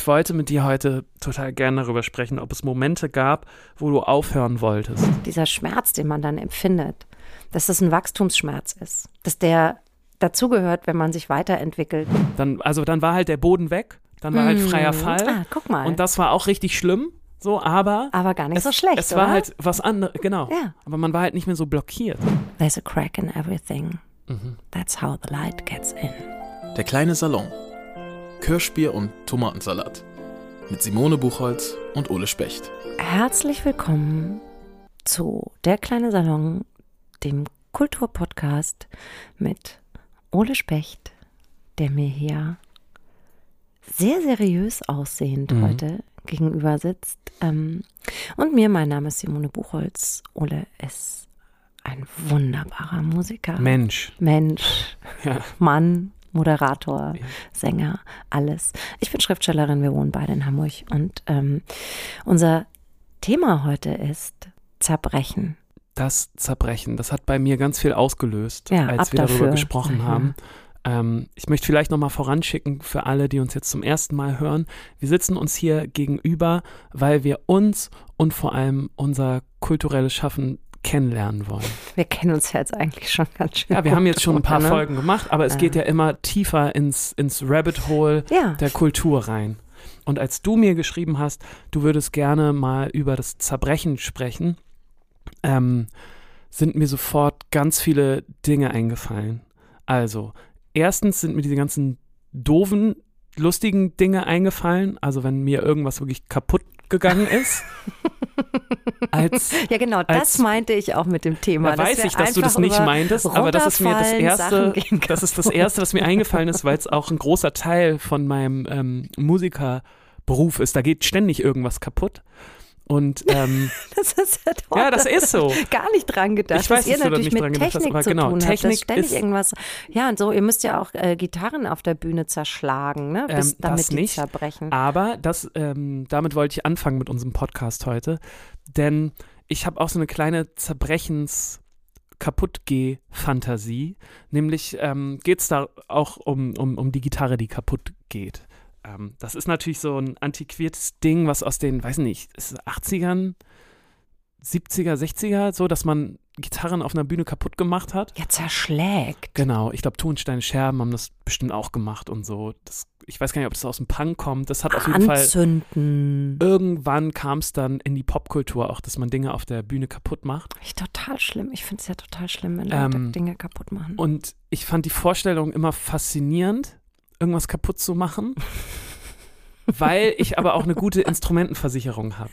ich wollte mit dir heute total gerne darüber sprechen, ob es Momente gab, wo du aufhören wolltest. Dieser Schmerz, den man dann empfindet, dass das ein Wachstumsschmerz ist, dass der dazugehört, wenn man sich weiterentwickelt. Dann, also dann war halt der Boden weg, dann war halt freier Fall. Ah, guck mal. Und das war auch richtig schlimm. So, aber. Aber gar nicht es, so schlecht. Es war oder? halt was anderes, genau. Ja. Aber man war halt nicht mehr so blockiert. There's a crack in everything. That's how the light gets in. Der kleine Salon. Kirschbier und Tomatensalat. Mit Simone Buchholz und Ole Specht. Herzlich willkommen zu Der kleine Salon, dem Kulturpodcast mit Ole Specht, der mir hier sehr seriös aussehend heute gegenüber sitzt. Ähm, und mir, mein Name ist Simone Buchholz. Ole ist ein wunderbarer Musiker. Mensch. Mensch, Ja. Mann, Moderator, Sänger, alles. Ich bin Schriftstellerin, wir wohnen beide in Hamburg und ähm, unser Thema heute ist Zerbrechen. Das Zerbrechen, das hat bei mir ganz viel ausgelöst, Ja, als wir darüber dafür. gesprochen Ja. haben. Ähm, ich möchte vielleicht nochmal voranschicken für alle, die uns jetzt zum ersten Mal hören. Wir sitzen uns hier gegenüber, weil wir uns und vor allem unser kulturelles Schaffen kennenlernen wollen. Wir kennen uns ja jetzt eigentlich schon ganz schön. Ja, wir haben jetzt schon ein paar ne? Folgen gemacht, aber es geht ja immer tiefer ins, ins Rabbit Hole Ja. der Kultur rein. Und als du mir geschrieben hast, du würdest gerne mal über das Zerbrechen sprechen, ähm, sind mir sofort ganz viele Dinge eingefallen. Also, erstens sind mir diese ganzen doofen, lustigen Dinge eingefallen. Also, wenn mir irgendwas wirklich kaputt gegangen ist. als Ja, genau, das als- meinte ich auch mit dem Thema. da weiß ich, dass du das nicht meintest, aber das ist mir das erste, das ist das erste, was mir eingefallen ist, weil es auch ein großer Teil von meinem ähm, Musikerberuf ist. Da geht ständig irgendwas kaputt. Und ähm, Das ist ja toll. Ja, das ist so. Gar nicht dran gedacht. Ich weiß, dass ihr dass da natürlich mit hast, Technik aber zu genau, tun habt, Technik dass ständig ist- irgendwas. Ja, und so, ihr müsst ja auch äh, Gitarren auf der Bühne zerschlagen, ne? Bis, Ähm, damit das die nicht. zerbrechen. aber das, ähm, damit wollte ich anfangen mit unserem Podcast heute, denn ich habe auch so eine kleine Zerbrechens Kaputtgeh-Fantasie. Nämlich ähm, geht es da auch um, um, um die Gitarre, die kaputt geht. Ähm, das ist natürlich so ein antiquiertes Ding, was aus den, weiß nicht, ist es 80ern, 70er, 60er, so, dass man Gitarren auf einer Bühne kaputt gemacht hat. Ja, zerschlägt. Genau, ich glaube, Tonsteine Scherben haben das bestimmt auch gemacht und so. Das, ich weiß gar nicht, ob das aus dem Punk kommt. Das hat auf jeden Fall. Anzünden. Irgendwann kam es dann in die Popkultur auch, dass man Dinge auf der Bühne kaputt macht. Ich total schlimm. Ich finde es ja total schlimm, wenn Leute Ähm, Dinge kaputt machen. Und ich fand die Vorstellung immer faszinierend, irgendwas kaputt zu machen. Weil ich aber auch eine gute Instrumentenversicherung habe.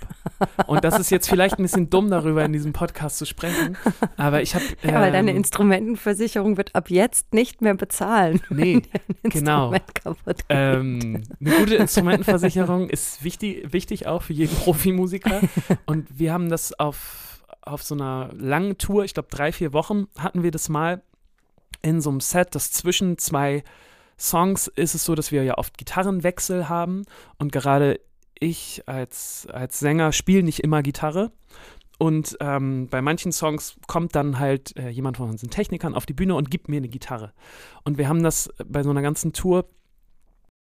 Und das ist jetzt vielleicht ein bisschen dumm, darüber in diesem Podcast zu sprechen. Aber ich habe. ja, weil deine ähm, Instrumentenversicherung wird ab jetzt nicht mehr bezahlen. Nee, genau. Instrument kaputt geht. Ähm, eine gute Instrumentenversicherung ist wichtig, wichtig auch für jeden Profimusiker. Und wir haben das auf, auf so einer langen Tour, ich glaube drei, vier Wochen hatten wir das mal in so einem Set, das zwischen zwei Songs ist es so, dass wir ja oft Gitarrenwechsel haben. Und gerade ich als, als Sänger spiele nicht immer Gitarre. Und ähm, bei manchen Songs kommt dann halt äh, jemand von unseren Technikern auf die Bühne und gibt mir eine Gitarre. Und wir haben das bei so einer ganzen Tour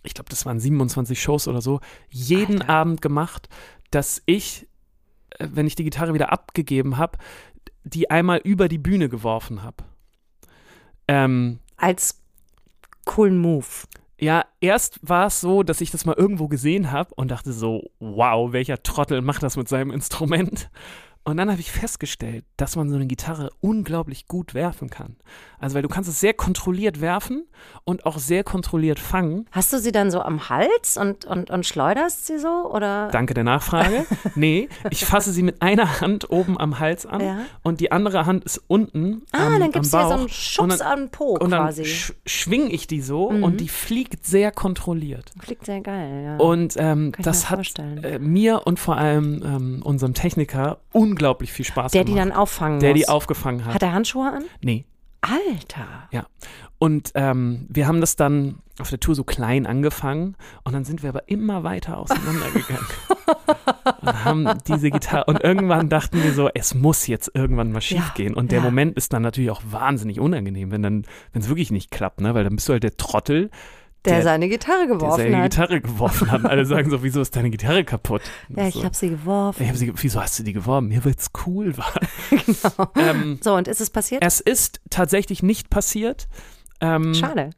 ich glaube, das waren 27 Shows oder so, jeden Alter. Abend gemacht, dass ich, äh, wenn ich die Gitarre wieder abgegeben habe, die einmal über die Bühne geworfen habe. Ähm, Als coolen Move. ja, erst war es so, dass ich das mal irgendwo gesehen habe und dachte so, wow, welcher Trottel macht das mit seinem Instrument? Und dann habe ich festgestellt, dass man so eine Gitarre unglaublich gut werfen kann. Also, weil du kannst es sehr kontrolliert werfen und auch sehr kontrolliert fangen. Hast du sie dann so am Hals und, und, und schleuderst sie so? Oder? Danke der Nachfrage. Nee, ich fasse sie mit einer Hand oben am Hals an Ja. und die andere Hand ist unten. Ah, am, dann am du dir so einen Schubs dann, an den Po und dann quasi. Mhm. sch schwing ich die so und die fliegt sehr kontrolliert. Fliegt sehr geil, ja. Und ähm, das hat äh, mir und vor allem ähm, unserem Techniker unglaublich viel Spaß der die gemacht. dann auffangen der muss. die aufgefangen hat. Hat er Handschuhe an? nee. Alter. Ja. Und ähm, wir haben das dann auf der Tour so klein angefangen und dann sind wir aber immer weiter auseinandergegangen. und haben diese Gitarre und irgendwann dachten wir so, es muss jetzt irgendwann mal schief Ja, gehen. Und der ja. Moment ist dann natürlich auch wahnsinnig unangenehm, wenn dann, wenn es wirklich nicht klappt, ne? Weil dann bist du halt der Trottel, Der, Der- seine Gitarre der geworfen seine hat. Gitarre geworfen hat. Alle sagen so, wieso ist deine Gitarre kaputt? Ja, ich so, habe sie geworfen. ich hab sie, wieso hast du die geworfen? Mir wird's cool war. genau. ähm, So, und ist es passiert? es ist tatsächlich nicht passiert. Ähm, Schade.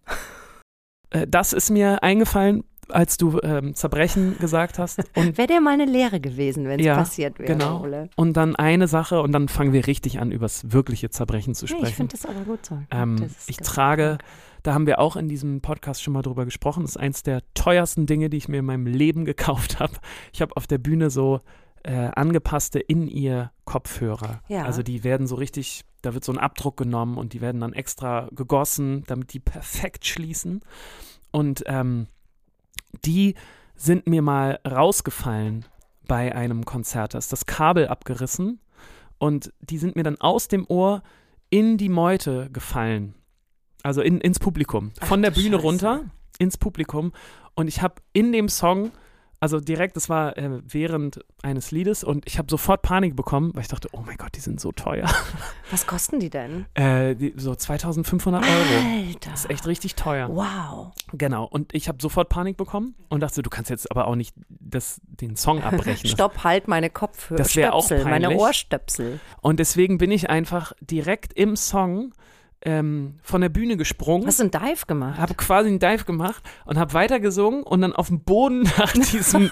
äh, das ist mir eingefallen, als du ähm, Zerbrechen gesagt hast. Und, Wäre dir mal eine Lehre gewesen, wenn es Ja, passiert wäre, genau. Ole. und dann eine Sache und dann fangen wir richtig an, übers wirkliche Zerbrechen zu Nee, sprechen. ich finde das aber gut so. Ähm, Das ich trage, da haben wir auch in diesem Podcast schon mal drüber gesprochen, das ist eins der teuersten Dinge, die ich mir in meinem Leben gekauft habe. Ich habe auf der Bühne so äh, angepasste In-Ear-Kopfhörer. Ja. Also die werden so richtig, da wird so ein Abdruck genommen und die werden dann extra gegossen, damit die perfekt schließen. Und ähm, die sind mir mal rausgefallen bei einem Konzert. Da ist das Kabel abgerissen und die sind mir dann aus dem Ohr in die Meute gefallen. Also in, ins Publikum. Ach Von der du Bühne Scheiße. runter ins Publikum. Und ich habe in dem Song, also direkt, das war äh, während eines Liedes und ich habe sofort Panik bekommen, weil ich dachte, oh mein Gott, die sind so teuer. Was kosten die denn? Äh, die, so 2500 Euro. Alter. Das ist echt richtig teuer. Wow. Genau. Und ich habe sofort Panik bekommen und dachte, du kannst jetzt aber auch nicht das, den Song abbrechen. Stopp, halt meine Kopfhörer. Das wär auch Stöpsel, meine peinlich. Ohrstöpsel. Und deswegen bin ich einfach direkt im Song ähm, von der Bühne gesprungen. Hast du einen Dive gemacht? habe quasi einen Dive gemacht und habe weiter gesungen und dann auf dem Boden nach diesem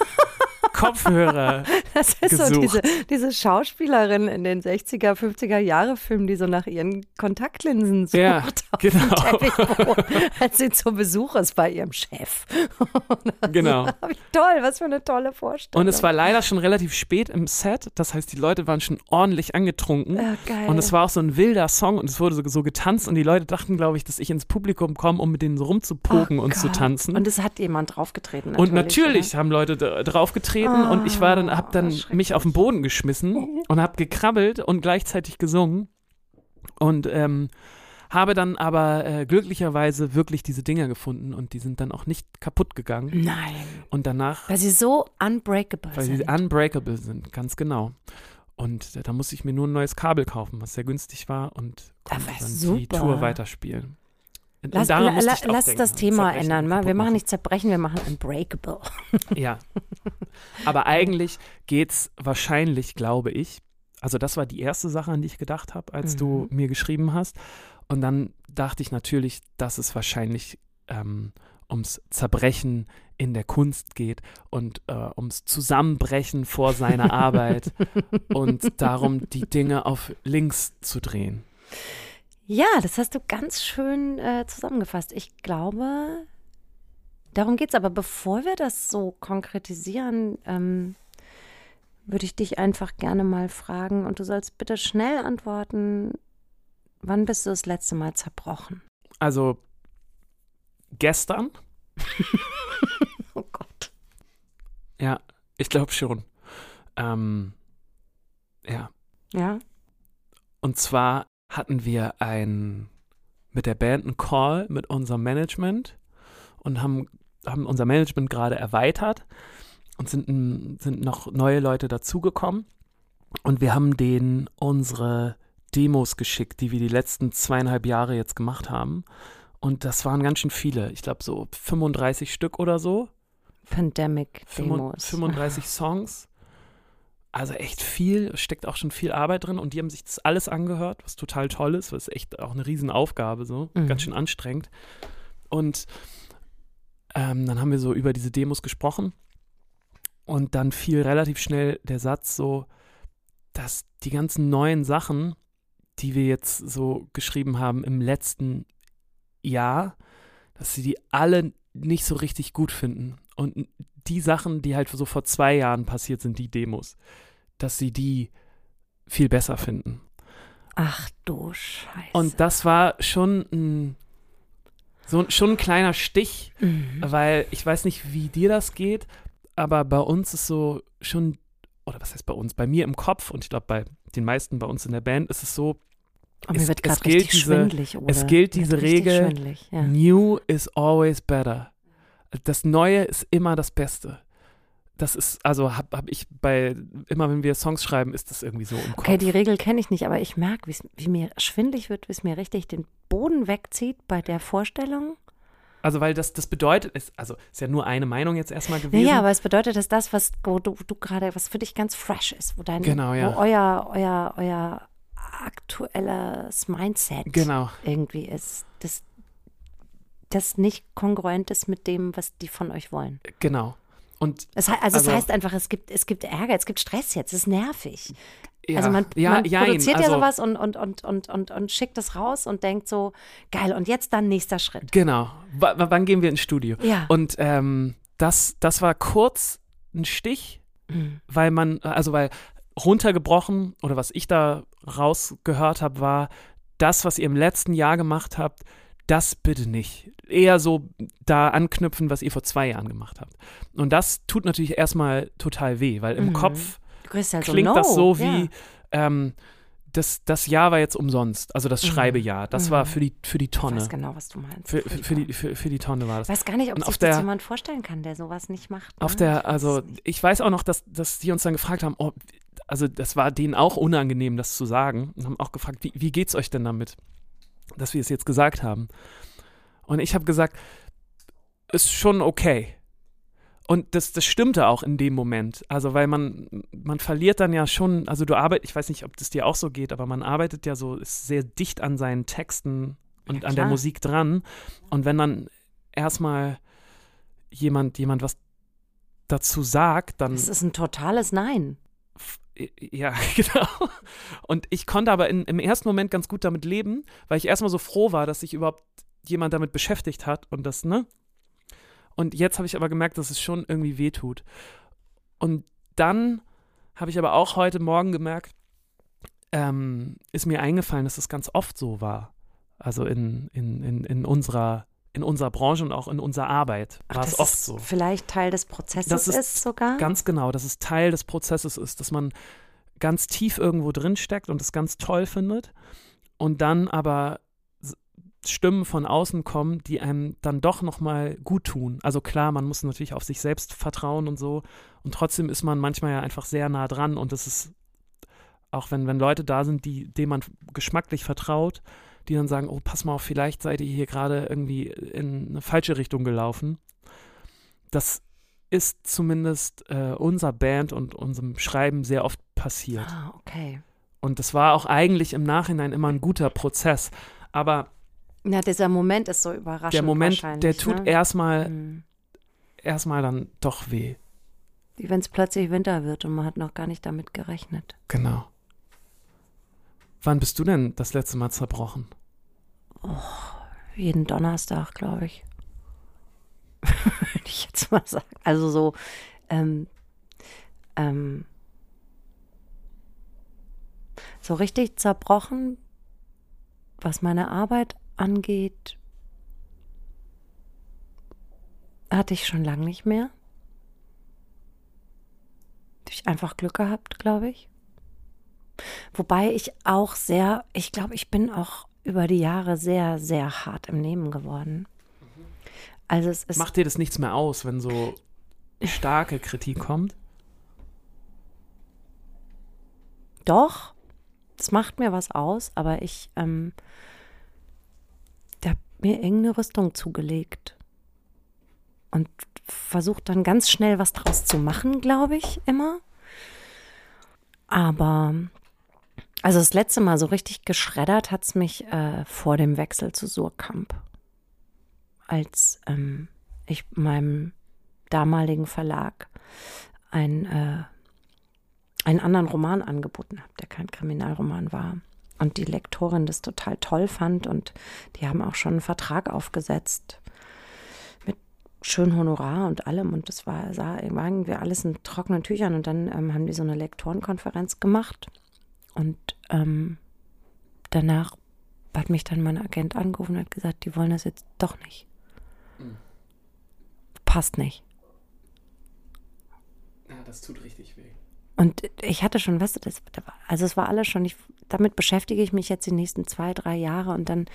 Kopfhörer. Das ist so gesucht. diese, diese Schauspielerin in den 60er, 50er Jahre Filmen, die so nach ihren Kontaktlinsen sucht Ja, auf genau. als sie zu Besuch ist bei ihrem Chef. Genau. Wie toll, was für eine tolle Vorstellung. Und es war leider schon relativ spät im Set. Das heißt, die Leute waren schon ordentlich angetrunken. ja, geil. Und es war auch so ein wilder Song und es wurde so, so getanzt und die Leute dachten, glaube ich, dass ich ins Publikum komme, um mit denen so rumzupoken Oh und zu Gott. tanzen. Und es hat jemand draufgetreten. Und natürlich haben Leute da- draufgetreten und ich war dann, dann Ah, schrecklich. mich auf den Boden geschmissen und habe gekrabbelt und gleichzeitig gesungen und ähm, habe dann aber äh, glücklicherweise wirklich diese Dinger gefunden und die sind dann auch nicht kaputt gegangen Nein. und danach, Weil sie so unbreakable weil sind. sie unbreakable sind, ganz genau. Und äh, da musste ich mir nur ein neues Kabel kaufen, was sehr günstig war und konnte dann die super. Tour weiterspielen. Und Lass, la, la, lass denken, das Thema ändern. Mal. Wir machen nicht zerbrechen, wir machen unbreakable. Ja. Aber eigentlich geht's wahrscheinlich, glaube ich, also das war die erste Sache, an die ich gedacht habe, als du Mhm. mir geschrieben hast. Und dann dachte ich natürlich, dass es wahrscheinlich ähm, ums Zerbrechen in der Kunst geht und äh, ums Zusammenbrechen vor seiner Arbeit und darum, die Dinge auf links zu drehen. Ja, das hast du ganz schön äh, zusammengefasst. Ich glaube, darum geht es. Aber bevor wir das so konkretisieren, ähm, würde ich dich einfach gerne mal fragen und du sollst bitte schnell antworten. Wann bist du das letzte Mal zerbrochen? Also gestern, Oh Gott. ja, ich glaube schon. Ähm, ja, Ja? Und zwar hatten wir ein mit der Band einen Call mit unserem Management und haben, haben unser Management gerade erweitert und sind, sind noch neue Leute dazugekommen. Und wir haben denen unsere Demos geschickt, die wir die letzten zweieinhalb Jahre jetzt gemacht haben. Und das waren ganz schön viele. Ich glaube so 35 Stück oder so. Pandemic Fünfund- Demos. 35 Songs. Also echt viel, steckt auch schon viel Arbeit drin und die haben sich das alles angehört, was total toll ist, was echt auch eine Riesenaufgabe, so, Mhm. ganz schön anstrengend. Und ähm, dann haben wir so über diese Demos gesprochen und dann fiel relativ schnell der Satz so, dass die ganzen neuen Sachen, die wir jetzt so geschrieben haben im letzten Jahr, dass sie die alle nicht so richtig gut finden. Und die Sachen, die halt so vor zwei Jahren passiert sind, die Demos, dass sie die viel besser finden. Ach du Scheiße. Und das war schon ein, so, schon ein kleiner Stich, Mhm. weil ich weiß nicht, wie dir das geht, aber bei uns ist so schon, oder was heißt bei uns, bei mir im Kopf und ich glaube bei den meisten bei uns in der Band ist es so, Oh, mir es- wird es gerade gilt richtig diese- es gilt diese Regel, Ja. New is always better. Das Neue ist immer das Beste. Das ist, also habe hab ich bei, immer wenn wir Songs schreiben, ist das irgendwie so im Kopf. Okay, die Regel kenne ich nicht, aber ich merke, wie mir schwindlig wird, wie es mir richtig den Boden wegzieht bei der Vorstellung. Also, weil das, das bedeutet, ist, also ist ja nur eine Meinung jetzt erstmal gewesen. Ja, aber es bedeutet, dass das, was wo du, du gerade, was für dich ganz fresh ist, wo dein, Genau, ja. wo euer, euer, euer aktuelles Mindset Genau. irgendwie ist, das, das nicht kongruent ist mit dem, was die von euch wollen. Genau. Und Es, also, Also- es heißt einfach, es gibt, es gibt Ärger, es gibt Stress jetzt, es ist nervig. ja, also man, ja, man jein, produziert also, ja sowas und, und, und, und, und, und schickt es raus und denkt so, geil, und jetzt dann nächster Schritt. Genau. W wann gehen wir ins Studio? Ja. Und ähm, das, das war kurz ein Stich, Mhm. weil man, also weil runtergebrochen oder was ich da rausgehört habe, war, das, was ihr im letzten Jahr gemacht habt, das bitte nicht. Eher so da anknüpfen, was ihr vor zwei Jahren gemacht habt. Und das tut natürlich erstmal total weh, weil im Mhm. Kopf halt klingt so, das so no. wie, ja. ähm, das, das Jahr war jetzt umsonst, also das Mhm. Schreibejahr, das Mhm. war für die, für die Ich Tonne. weiß genau, was du meinst. Für, für, für, die, für, für die Tonne war das. Ich weiß gar nicht, ob Und sich auf das der- jemand vorstellen kann, der sowas nicht macht. Auf ne? der, Ich weiß also ich weiß auch noch, dass, dass die uns dann gefragt haben, oh, also das war denen auch unangenehm, das zu sagen. Und haben auch gefragt, wie, wie geht's euch denn damit, dass wir es jetzt gesagt haben? Und ich habe gesagt, ist schon okay. Und das, das stimmte auch in dem Moment. Also, weil man, man verliert dann ja schon, also du arbeitest, ich weiß nicht, ob das dir auch so geht, aber man arbeitet ja so, ist sehr dicht an seinen Texten und Ja, an der. Musik dran. Und wenn dann erstmal jemand, jemand was dazu sagt, dann Das ist ein totales Nein. Ja, genau. Und ich konnte aber in, im ersten Moment ganz gut damit leben, weil ich erstmal so froh war, dass sich überhaupt jemand damit beschäftigt hat und das, ne? Und jetzt habe ich aber gemerkt, dass es schon irgendwie wehtut. Und dann habe ich aber auch heute Morgen gemerkt, ähm, ist mir eingefallen, dass es ganz oft so war. Also in, in, in, in unserer in unserer Branche und auch in unserer Arbeit Ach, war es oft so. Vielleicht Teil des Prozesses Das ist, ist sogar. Ganz genau, dass es Teil des Prozesses ist, dass man ganz tief irgendwo drin steckt und es ganz toll findet und dann aber Stimmen von außen kommen, die einem dann doch nochmal gut tun. Also klar, man muss natürlich auf sich selbst vertrauen und so und trotzdem ist man manchmal ja einfach sehr nah dran und es ist auch wenn, wenn Leute da sind, die, denen man geschmacklich vertraut, die dann sagen, oh, pass mal auf, vielleicht seid ihr hier gerade irgendwie in eine falsche Richtung gelaufen. Das ist zumindest äh, unserer Band und unserem Schreiben sehr oft passiert. Ah, okay. Und das war auch eigentlich im Nachhinein immer ein guter Prozess. Aber Ja, dieser Moment ist so überraschend. der Moment, der tut ne? erstmal Mhm. erstmal dann doch weh. Wie wenn es plötzlich Winter wird und man hat noch gar nicht damit gerechnet. Genau. Wann bist du denn das letzte Mal zerbrochen? Jeden Donnerstag, glaube ich. Würde ich jetzt mal sagen. Also so, ähm, ähm, so richtig zerbrochen, was meine Arbeit angeht, hatte ich schon lange nicht mehr. Ich einfach Glück gehabt, glaube ich. Wobei ich auch sehr, ich glaube, ich bin auch über die Jahre sehr, sehr hart im Nehmen geworden. Also es ist Macht dir das nichts mehr aus, wenn so starke Kritik kommt? doch, es macht mir was aus, aber ich, ähm, hat mir irgendeine Rüstung zugelegt und versucht dann ganz schnell was draus zu machen, glaube ich, immer. Aber also das letzte Mal so richtig geschreddert hat es mich äh, vor dem Wechsel zu Surkamp, als ähm, ich meinem damaligen Verlag ein, äh, einen anderen Roman angeboten habe, der kein Kriminalroman war. Und die Lektorin das total toll fand und die haben auch schon einen Vertrag aufgesetzt mit schön Honorar und allem. Und das war, sah, irgendwie alles in trockenen Tüchern. Und dann ähm, haben die so eine Lektorenkonferenz gemacht. Und ähm, danach hat mich dann mein Agent angerufen und hat gesagt, die wollen das jetzt doch nicht. Passt nicht. Ja, das tut richtig weh. Und ich hatte schon, weißt du, das, also es war alles schon, ich, damit beschäftige ich mich jetzt die nächsten zwei, drei Jahre und dann,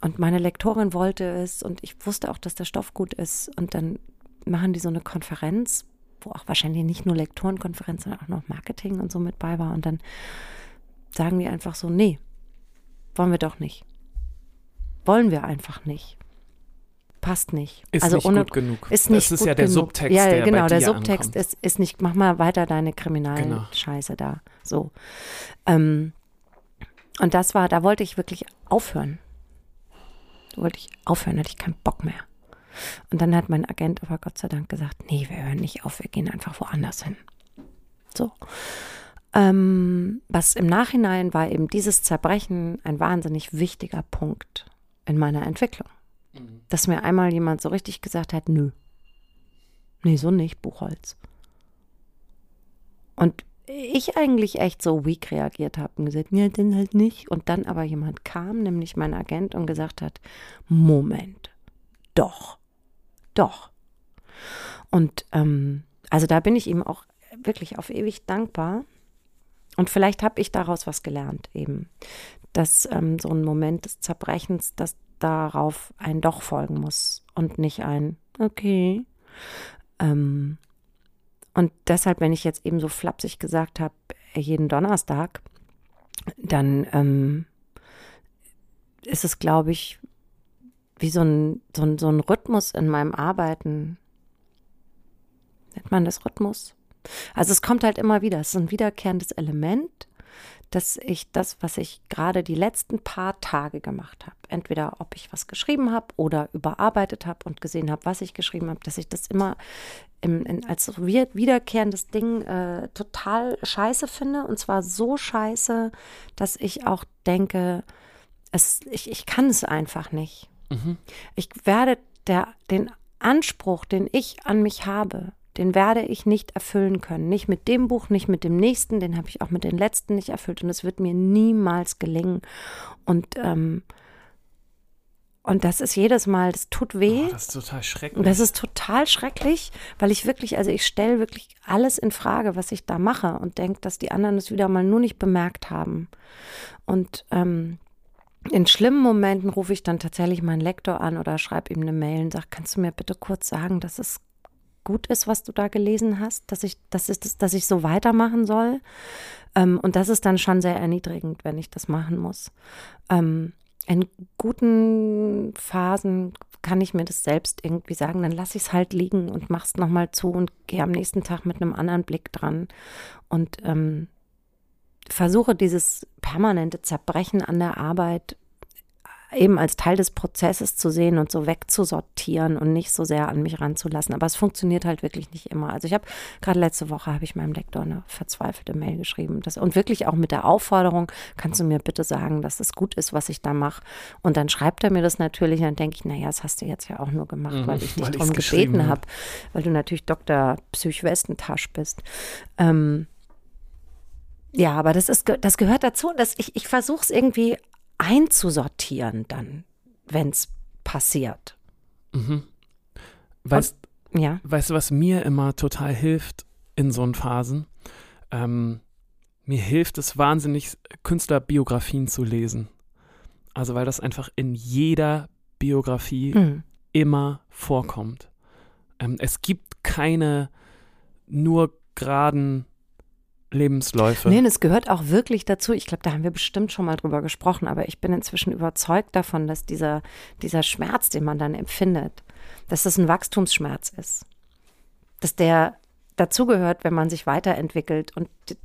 und meine Lektorin wollte es und ich wusste auch, dass der Stoff gut ist und dann machen die so eine Konferenz, wo auch wahrscheinlich nicht nur Lektorenkonferenz, sondern auch noch Marketing und so mit bei war und dann sagen die einfach so, nee, wollen wir doch nicht. Wollen wir einfach nicht. passt nicht. Ist also nicht ohne, gut genug. Ist nicht das ist gut ja der genug. Subtext, ja, der genau, der Subtext ankommt. ist, ist nicht, mach mal weiter deine Genau. Scheiße da. So. Ähm, und das war, da wollte ich wirklich aufhören. Da wollte ich aufhören, hatte ich keinen Bock mehr. Und dann hat mein Agent aber Gott sei Dank gesagt, nee, wir hören nicht auf, wir gehen einfach woanders hin. So. Ähm, was im Nachhinein war eben dieses Zerbrechen ein wahnsinnig wichtiger Punkt in meiner Entwicklung. Dass mir einmal jemand so richtig gesagt hat, nö. Nee, so nicht, Buchholz. Und ich eigentlich echt so weak reagiert habe und gesagt, ja, dann halt nicht. Und dann aber jemand kam, nämlich mein Agent, und gesagt hat, Moment, doch, doch. Und ähm, also da bin ich ihm auch wirklich auf ewig dankbar. Und vielleicht habe ich daraus was gelernt, eben, dass ähm, so ein Moment des Zerbrechens, dass darauf ein Doch folgen muss und nicht ein Okay. Ähm, und deshalb, wenn ich jetzt eben so flapsig gesagt habe, jeden Donnerstag, dann ähm, ist es, glaube ich, wie so ein, so, ein, so ein Rhythmus in meinem Arbeiten. Nennt man das Rhythmus? Also es kommt halt immer wieder, es ist ein wiederkehrendes Element, dass ich das, was ich gerade die letzten paar Tage gemacht habe, entweder ob ich was geschrieben habe oder überarbeitet habe und gesehen habe, was ich geschrieben habe, dass ich das immer im, in, als wiederkehrendes Ding äh, total scheiße finde. Und zwar so scheiße, dass ich auch denke, es, ich, ich kann es einfach nicht. Ich werde der, den Anspruch, den ich an mich habe, den werde ich nicht erfüllen können. Nicht mit dem Buch, nicht mit dem nächsten, den habe ich auch mit den letzten nicht erfüllt. Und es wird mir niemals gelingen. Und, ähm, und das ist jedes Mal, das tut weh. Oh, das ist total schrecklich. Und das ist total schrecklich, weil ich wirklich, also ich stelle wirklich alles in Frage, was ich da mache und denke, dass die anderen es wieder mal nur nicht bemerkt haben. Und ähm, in schlimmen Momenten rufe ich dann tatsächlich meinen Lektor an oder schreibe ihm eine Mail und sage, kannst du mir bitte kurz sagen, dass es gut ist, was du da gelesen hast, dass ich, dass ich, dass ich so weitermachen soll. Ähm, und das ist dann schon sehr erniedrigend, wenn ich das machen muss. Ähm, in guten Phasen kann ich mir das selbst irgendwie sagen, dann lasse ich es halt liegen und mach's nochmal zu und gehe am nächsten Tag mit einem anderen Blick dran und ähm, versuche dieses permanente Zerbrechen an der Arbeit eben als Teil des Prozesses zu sehen und so wegzusortieren und nicht so sehr an mich ranzulassen. Aber es funktioniert halt wirklich nicht immer. Also ich habe gerade letzte Woche habe ich meinem Lektor eine verzweifelte Mail geschrieben das, und wirklich auch mit der Aufforderung, kannst du mir bitte sagen, dass es gut ist, was ich da mache. Und dann schreibt er mir das natürlich, dann denke ich, naja, das hast du jetzt ja auch nur gemacht, Mhm, weil ich dich weil darum gebeten hab. habe, weil du natürlich Dr. Psych Westentasch bist. Ähm, ja, aber das ist, das gehört dazu, dass ich, ich versuche es irgendwie einzusortieren dann, wenn es passiert. Mhm. Weißt, Ja. weißt du, was mir immer total hilft in so Phasen? Ähm, mir hilft es wahnsinnig, Künstlerbiografien zu lesen. Also, weil das einfach in jeder Biografie Mhm. immer vorkommt. Ähm, es gibt keine nur geraden Lebensläufe. Nee, und es gehört auch wirklich dazu. Ich glaube, da haben wir bestimmt schon mal drüber gesprochen, aber ich bin inzwischen überzeugt davon, dass dieser, dieser Schmerz, den man dann empfindet, dass das ein Wachstumsschmerz ist. Dass der dazugehört, wenn man sich weiterentwickelt und die,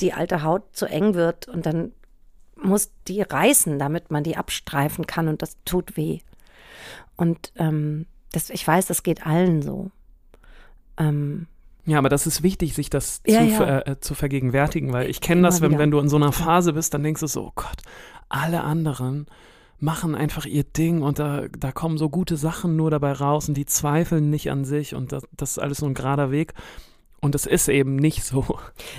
die alte Haut zu eng wird und dann muss die reißen, damit man die abstreifen kann und das tut weh. Und ähm, das, ich weiß, das geht allen so. Ähm, Ja, aber das ist wichtig, sich das Ja, zu, ja. ver- äh, zu vergegenwärtigen, weil ich kenne das, wenn, wieder. wenn du in so einer Phase bist, dann denkst du so, oh Gott, alle anderen machen einfach ihr Ding und da, da kommen so gute Sachen nur dabei raus und die zweifeln nicht an sich und das, das ist alles so ein gerader Weg. Und es ist eben nicht so.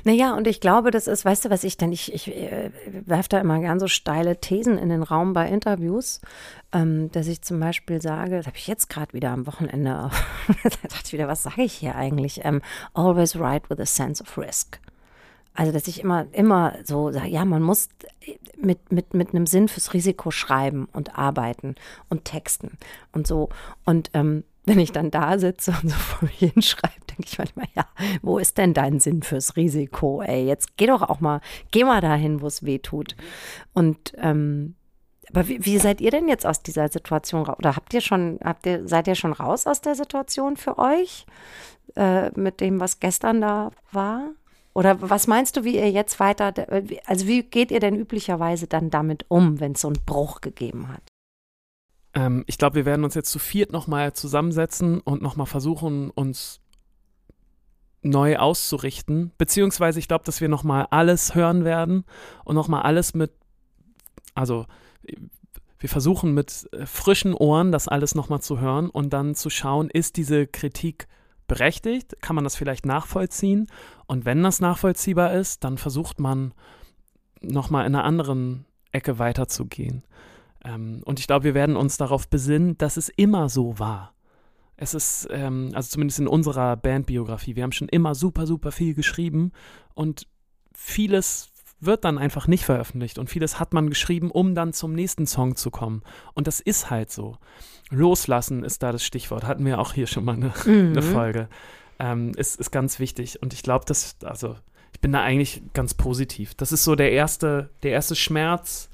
Naja, und ich glaube, das ist, weißt du, was ich denn, ich, ich äh, werfe da immer gern so steile Thesen in den Raum bei Interviews, ähm, dass ich zum Beispiel sage, das habe ich jetzt gerade wieder am Wochenende, da dachte ich wieder, was sage ich hier eigentlich? Ähm, always write with a sense of risk. Also, dass ich immer, immer so sage, ja, man muss mit, mit, mit einem Sinn fürs Risiko schreiben und arbeiten und texten und so. Und ähm, wenn ich dann da sitze und so vor mir hinschreibe, denke ich manchmal, ja, wo ist denn dein Sinn fürs Risiko? Ey, jetzt geh doch auch mal, geh mal dahin, wo es weh tut. Und ähm, Aber wie, wie seid ihr denn jetzt aus dieser Situation raus? Oder habt ihr schon, habt ihr, seid ihr schon raus aus der Situation für euch? Äh, mit dem, was gestern da war? Oder was meinst du, wie ihr jetzt weiter, also wie geht ihr denn üblicherweise dann damit um, wenn es so einen Bruch gegeben hat? Ähm, ich glaube, wir werden uns jetzt zu viert nochmal zusammensetzen und nochmal versuchen, uns neu auszurichten. Beziehungsweise ich glaube, dass wir nochmal alles hören werden und nochmal alles mit, also wir versuchen mit äh, frischen Ohren das alles nochmal zu hören und dann zu schauen, ist diese Kritik berechtigt? Kann man das vielleicht nachvollziehen? Und wenn das nachvollziehbar ist, dann versucht man nochmal in einer anderen Ecke weiterzugehen. Ähm, und ich glaube, wir werden uns darauf besinnen, dass es immer so war. Es ist, ähm, also zumindest in unserer Bandbiografie, wir haben schon immer super, super viel geschrieben und vieles wird dann einfach nicht veröffentlicht und vieles hat man geschrieben, um dann zum nächsten Song zu kommen. Und das ist halt so. Loslassen ist da das Stichwort. Hatten wir auch hier schon mal eine, mhm. eine Folge. Ähm, ist, ist ganz wichtig. Und ich glaube, dass, also, ich bin da eigentlich ganz positiv. Das ist so der erste, der erste Schmerz,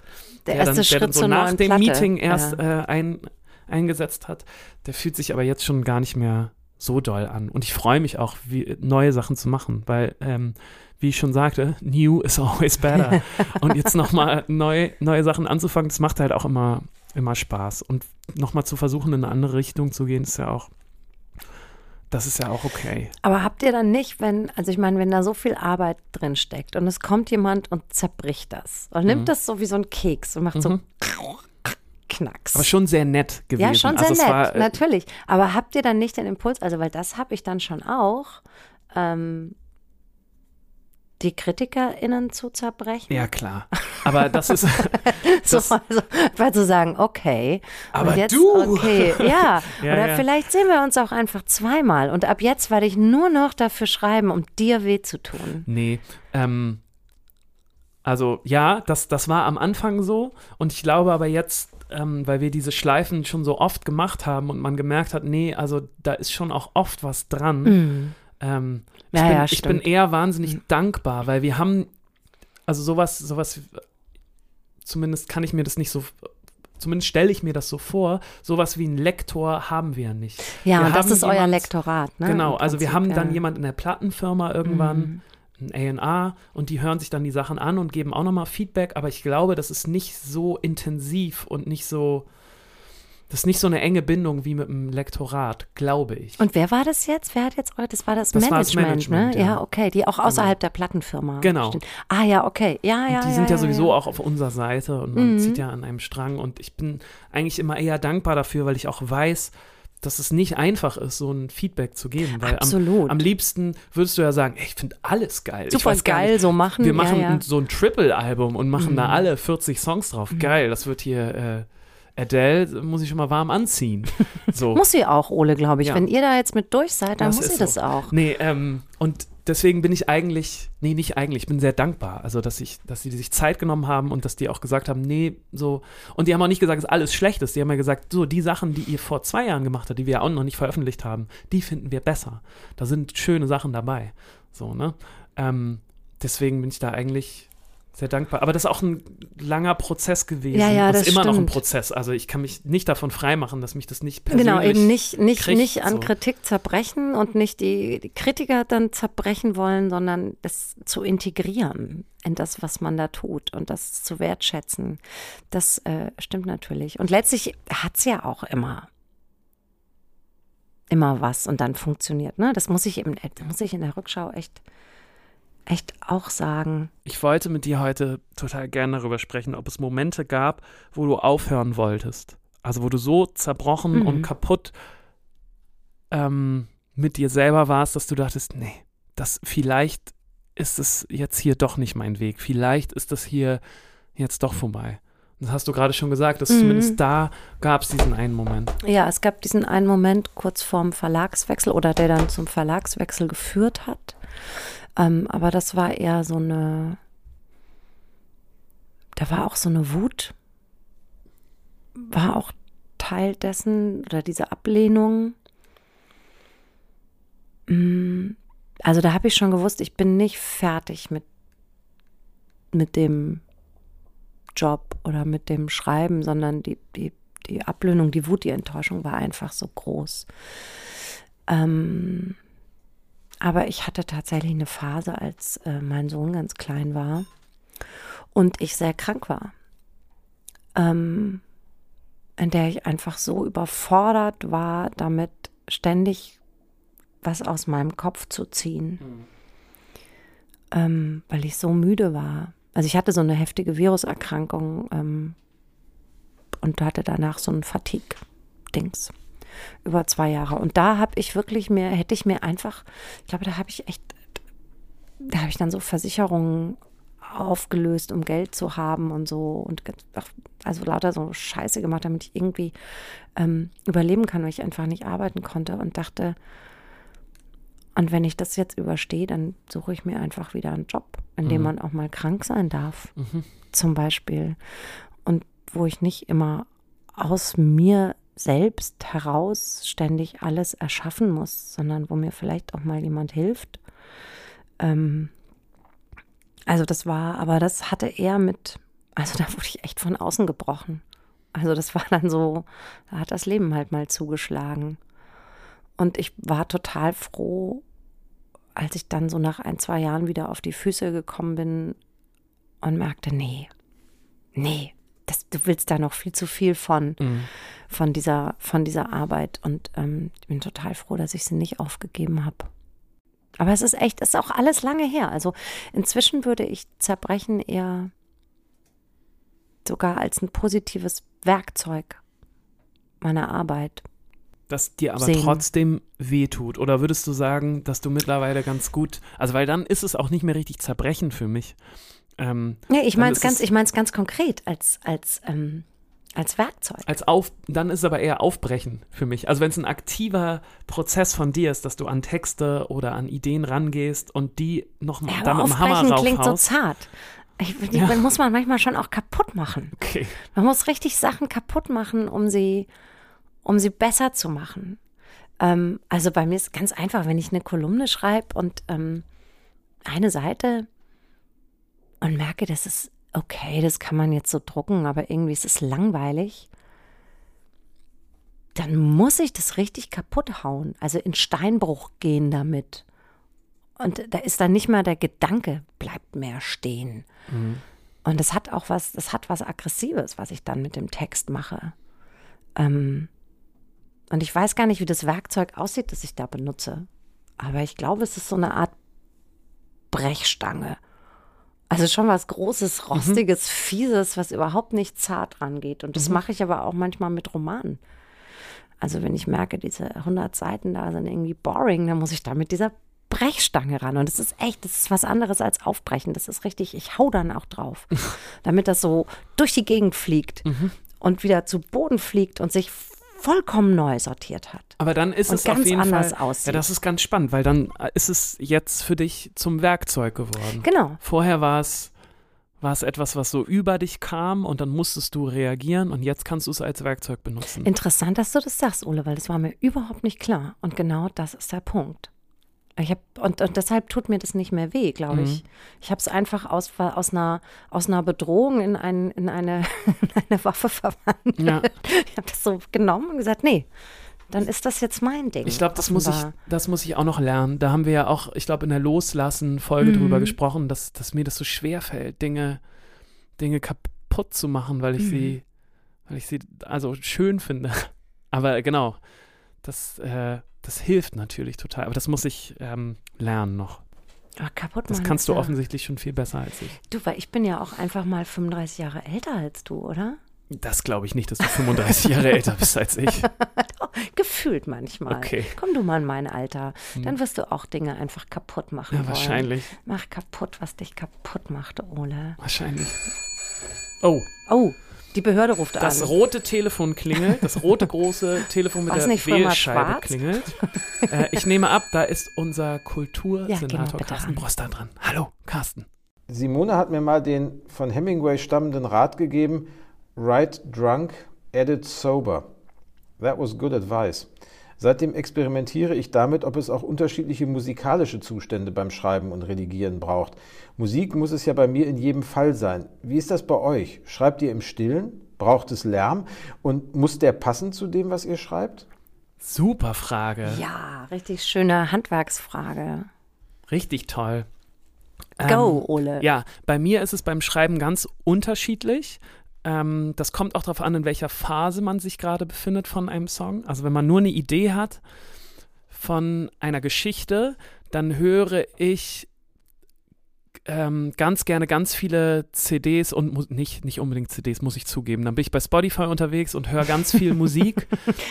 der, erste dann, Schritt der so nach dem Platte. Meeting erst ja. äh, ein, eingesetzt hat. Der fühlt sich aber jetzt schon gar nicht mehr so doll an. Und ich freue mich auch, wie, neue Sachen zu machen, weil, ähm, wie ich schon sagte, new is always better. und jetzt nochmal neu, neue Sachen anzufangen, das macht halt auch immer, immer Spaß. Und nochmal zu versuchen, in eine andere Richtung zu gehen, ist ja auch, das ist ja auch okay. Aber habt ihr dann nicht, wenn, also ich meine, wenn da so viel Arbeit drin steckt und es kommt jemand und zerbricht das und nimmt Mhm. das so wie so ein Keks und macht so Mhm. Knacks. Aber schon sehr nett gewesen. ja, schon sehr also nett, war, äh, natürlich. Aber habt ihr dann nicht den Impuls, also weil das habe ich dann schon auch, ähm, die KritikerInnen zu zerbrechen? Ja, klar. Aber das ist. so, das, also, weil zu sagen, okay, Aber jetzt, du! okay, ja. Ja, Oder ja. vielleicht sehen wir uns auch einfach zweimal und ab jetzt werde ich nur noch dafür schreiben, um dir weh zu tun. nee. Ähm, also, ja, das, das war am Anfang so. Und ich glaube aber jetzt, ähm, weil wir diese Schleifen schon so oft gemacht haben und man gemerkt hat, nee, also da ist schon auch oft was dran. Ähm, ich, Ja, bin, ja, ich bin eher wahnsinnig dankbar, weil wir haben, also sowas, sowas, zumindest kann ich mir das nicht so, zumindest stelle ich mir das so vor, sowas wie ein Lektor haben wir nicht. Ja, Wir und das ist euer jemand- Lektorat, ne? Genau, also wir haben ja. dann jemand in der Plattenfirma irgendwann, Mhm. ein A&A und die hören sich dann die Sachen an und geben auch nochmal Feedback, aber ich glaube, das ist nicht so intensiv und nicht so, das ist nicht so eine enge Bindung wie mit dem Lektorat, glaube ich. Und wer war das jetzt? Wer hat jetzt euch, das war das, Das war das Management, Management, ne? ja. Ja, okay, die auch außerhalb der Plattenfirma Genau. stehen. Ah ja, okay. Ja, ja, Und die ja, sind ja, ja sowieso auch auf unserer Seite und man Mhm. zieht ja an einem Strang und ich bin eigentlich immer eher dankbar dafür, weil ich auch weiß, dass es nicht einfach ist, so ein Feedback zu geben. Weil am, Absolut. am liebsten würdest du ja sagen, ey, ich finde alles geil. Super gar geil nicht, so machen. Wir machen ja, ja. so ein Triple-Album und machen da Mhm. alle 40 Songs drauf. Geil, das wird hier äh, Adele, muss ich schon mal warm anziehen. So. Muss sie auch, Ole, glaube ich. Ja. Wenn ihr da jetzt mit durch seid, dann Das muss sie das so. auch. Nee, ähm, und deswegen bin ich eigentlich, nee, nicht eigentlich, ich bin sehr dankbar. Also, dass ich, dass sie sich Zeit genommen haben und dass die auch gesagt haben, nee, so. Und die haben auch nicht gesagt, dass alles schlecht ist. Die haben ja gesagt, so, die Sachen, die ihr vor zwei Jahren gemacht habt, die wir ja auch noch nicht veröffentlicht haben, die finden wir besser. Da sind schöne Sachen dabei. So, ne? Ähm, deswegen bin ich da eigentlich sehr dankbar. Aber das ist auch ein langer Prozess gewesen. Ja, ja, und das ist immer noch ein stimmt. Prozess. Also ich kann mich nicht davon freimachen, dass mich das nicht persönlich Genau, eben nicht, nicht, kriegt, nicht an so. Kritik zerbrechen und nicht die, die Kritiker dann zerbrechen wollen, sondern das zu integrieren in das, was man da tut und das zu wertschätzen. Das äh, stimmt natürlich. Und letztlich hat es ja auch immer immer was und dann funktioniert. Ne? Das muss ich eben, das muss ich in der Rückschau echt, echt auch sagen. Ich wollte mit dir heute total gerne darüber sprechen, ob es Momente gab, wo du aufhören wolltest. Also wo du so zerbrochen Mhm. und kaputt ähm, mit dir selber warst, dass du dachtest, nee, das vielleicht ist es jetzt hier doch nicht mein Weg. Vielleicht ist das hier jetzt doch vorbei. Das hast du gerade schon gesagt, dass Mhm. zumindest da gab es diesen einen Moment. Ja, es gab diesen einen Moment kurz vorm Verlagswechsel oder der dann zum Verlagswechsel geführt hat. Ähm, aber das war eher so eine, da war auch so eine Wut, war auch Teil dessen oder diese Ablehnung. Mm, Also da habe ich schon gewusst, ich bin nicht fertig mit, mit dem Job oder mit dem Schreiben, sondern die, die, die Ablöhnung, die Wut, die Enttäuschung war einfach so groß. Ähm, aber ich hatte tatsächlich eine Phase, als äh, mein Sohn ganz klein war und ich sehr krank war, ähm, in der ich einfach so überfordert war, damit ständig was aus meinem Kopf zu ziehen, mhm. ähm, weil ich so müde war. Also ich hatte so eine heftige Viruserkrankung ähm, und hatte danach so ein Fatigue-Dings über zwei Jahre. Und da habe ich wirklich mehr, hätte ich mir einfach, ich glaube, da habe ich echt, da habe ich dann so Versicherungen aufgelöst, um Geld zu haben und so und also lauter so Scheiße gemacht, damit ich irgendwie ähm, überleben kann, weil ich einfach nicht arbeiten konnte und dachte, und wenn ich das jetzt überstehe, dann suche ich mir einfach wieder einen Job, in dem mhm. man auch mal krank sein darf, mhm. zum Beispiel. Und wo ich nicht immer aus mir selbst heraus ständig alles erschaffen muss, sondern wo mir vielleicht auch mal jemand hilft. Ähm, also das war, aber das hatte er mit, also da wurde ich echt von außen gebrochen. Also das war dann so, da hat das Leben halt mal zugeschlagen. Und ich war total froh, als ich dann so nach ein, zwei Jahren wieder auf die Füße gekommen bin und merkte, nee, nee, das, du willst da noch viel zu viel von, mhm. von, dieser, von dieser Arbeit. Und ähm, ich bin total froh, dass ich sie nicht aufgegeben habe. Aber es ist echt, es ist auch alles lange her. Also inzwischen würde ich Zerbrechen eher sogar als ein positives Werkzeug meiner Arbeit. Das dir aber sehen. trotzdem wehtut. Oder würdest du sagen, dass du mittlerweile ganz gut, also weil dann ist es auch nicht mehr richtig Zerbrechen für mich. Ähm, ja, ich meine es ganz, ich meine es ganz konkret als, als ähm, als Werkzeug. Als auf, dann ist es aber eher Aufbrechen für mich. Also wenn es ein aktiver Prozess von dir ist, dass du an Texte oder an Ideen rangehst und die nochmal ja, damit mit dem Hammer raufhaust. klingt so zart. Ich, die ja. muss man manchmal schon auch kaputt machen. Okay. Man muss richtig Sachen kaputt machen, um sie, um sie besser zu machen. Ähm, also bei mir ist es ganz einfach, wenn ich eine Kolumne schreibe und ähm, eine Seite und merke, das ist okay, das kann man jetzt so drucken, aber irgendwie ist es langweilig, dann muss ich das richtig kaputt hauen, also in Steinbruch gehen damit. Und da ist dann nicht mal der Gedanke, bleibt mehr stehen. Mhm. Und das hat auch was, das hat was Aggressives, was ich dann mit dem Text mache. Ähm, und ich weiß gar nicht, wie das Werkzeug aussieht, das ich da benutze. Aber ich glaube, es ist so eine Art Brechstange. Also schon was Großes, mhm. Rostiges, mhm. Fieses, was überhaupt nicht zart rangeht. Und das mhm. mache ich aber auch manchmal mit Romanen. Also wenn ich merke, diese 100 Seiten da sind irgendwie boring, dann muss ich da mit dieser Brechstange ran. Und das ist echt, das ist was anderes als Aufbrechen. Das ist richtig, ich hau dann auch drauf, damit das so durch die Gegend fliegt mhm. und wieder zu Boden fliegt und sich vollkommen neu sortiert hat. Aber dann ist und es ganz auf jeden anders Fall, aussieht. Ja, das ist ganz spannend, weil dann ist es jetzt für dich zum Werkzeug geworden. Genau. Vorher war es war es etwas, was so über dich kam und dann musstest du reagieren und jetzt kannst du es als Werkzeug benutzen. Interessant, dass du das sagst, Ole, weil das war mir überhaupt nicht klar. Und genau das ist der Punkt. Ich hab, und, und deshalb tut mir das nicht mehr weh, glaube ich. Mhm. Ich habe es einfach aus, aus, einer, aus einer Bedrohung in, ein, in, eine, in eine Waffe verwandelt. Ja. Ich habe das so genommen und gesagt, nee, dann ist das jetzt mein Ding. Ich glaube, das muss ich, das muss ich auch noch lernen. Da haben wir ja auch, ich glaube, in der Loslassen-Folge mhm. drüber gesprochen, dass, dass mir das so schwer fällt, Dinge, Dinge kaputt zu machen, weil ich mhm. sie, weil ich sie also schön finde. Aber genau, das, äh, das hilft natürlich total. Aber das muss ich ähm, lernen noch. Aber kaputt Das kannst du ja. offensichtlich schon viel besser als ich. Du, weil ich bin ja auch einfach mal 35 Jahre älter als du, oder? Das glaube ich nicht, dass du 35 Jahre älter bist als ich. Gefühlt manchmal. Okay. Komm du mal in mein Alter. Hm. Dann wirst du auch Dinge einfach kaputt machen. Ja, wollen. wahrscheinlich. Mach kaputt, was dich kaputt macht, Ole. Wahrscheinlich. Oh. Oh. Die Behörde ruft das an. Das rote Telefon klingelt, das rote große Telefon mit Was der Wählscheibe klingelt. Äh, ich nehme ab, da ist unser Kultursenator ja, genau, Carsten Broster dran. Hallo, Carsten. Simone hat mir mal den von Hemingway stammenden Rat gegeben, write drunk, edit sober. That was good advice. Seitdem experimentiere ich damit, ob es auch unterschiedliche musikalische Zustände beim Schreiben und Redigieren braucht. Musik muss es ja bei mir in jedem Fall sein. Wie ist das bei euch? Schreibt ihr im Stillen? Braucht es Lärm? Und muss der passen zu dem, was ihr schreibt? Super Frage. Ja, richtig schöne Handwerksfrage. Richtig toll. Go, Ähm, Ole. Ja, bei mir ist es beim Schreiben ganz unterschiedlich. Ähm, das kommt auch darauf an, in welcher Phase man sich gerade befindet von einem Song. Also wenn man nur eine Idee hat von einer Geschichte, dann höre ich ähm, ganz gerne ganz viele CDs und nicht, nicht unbedingt CDs, muss ich zugeben. Dann bin ich bei Spotify unterwegs und höre ganz viel Musik.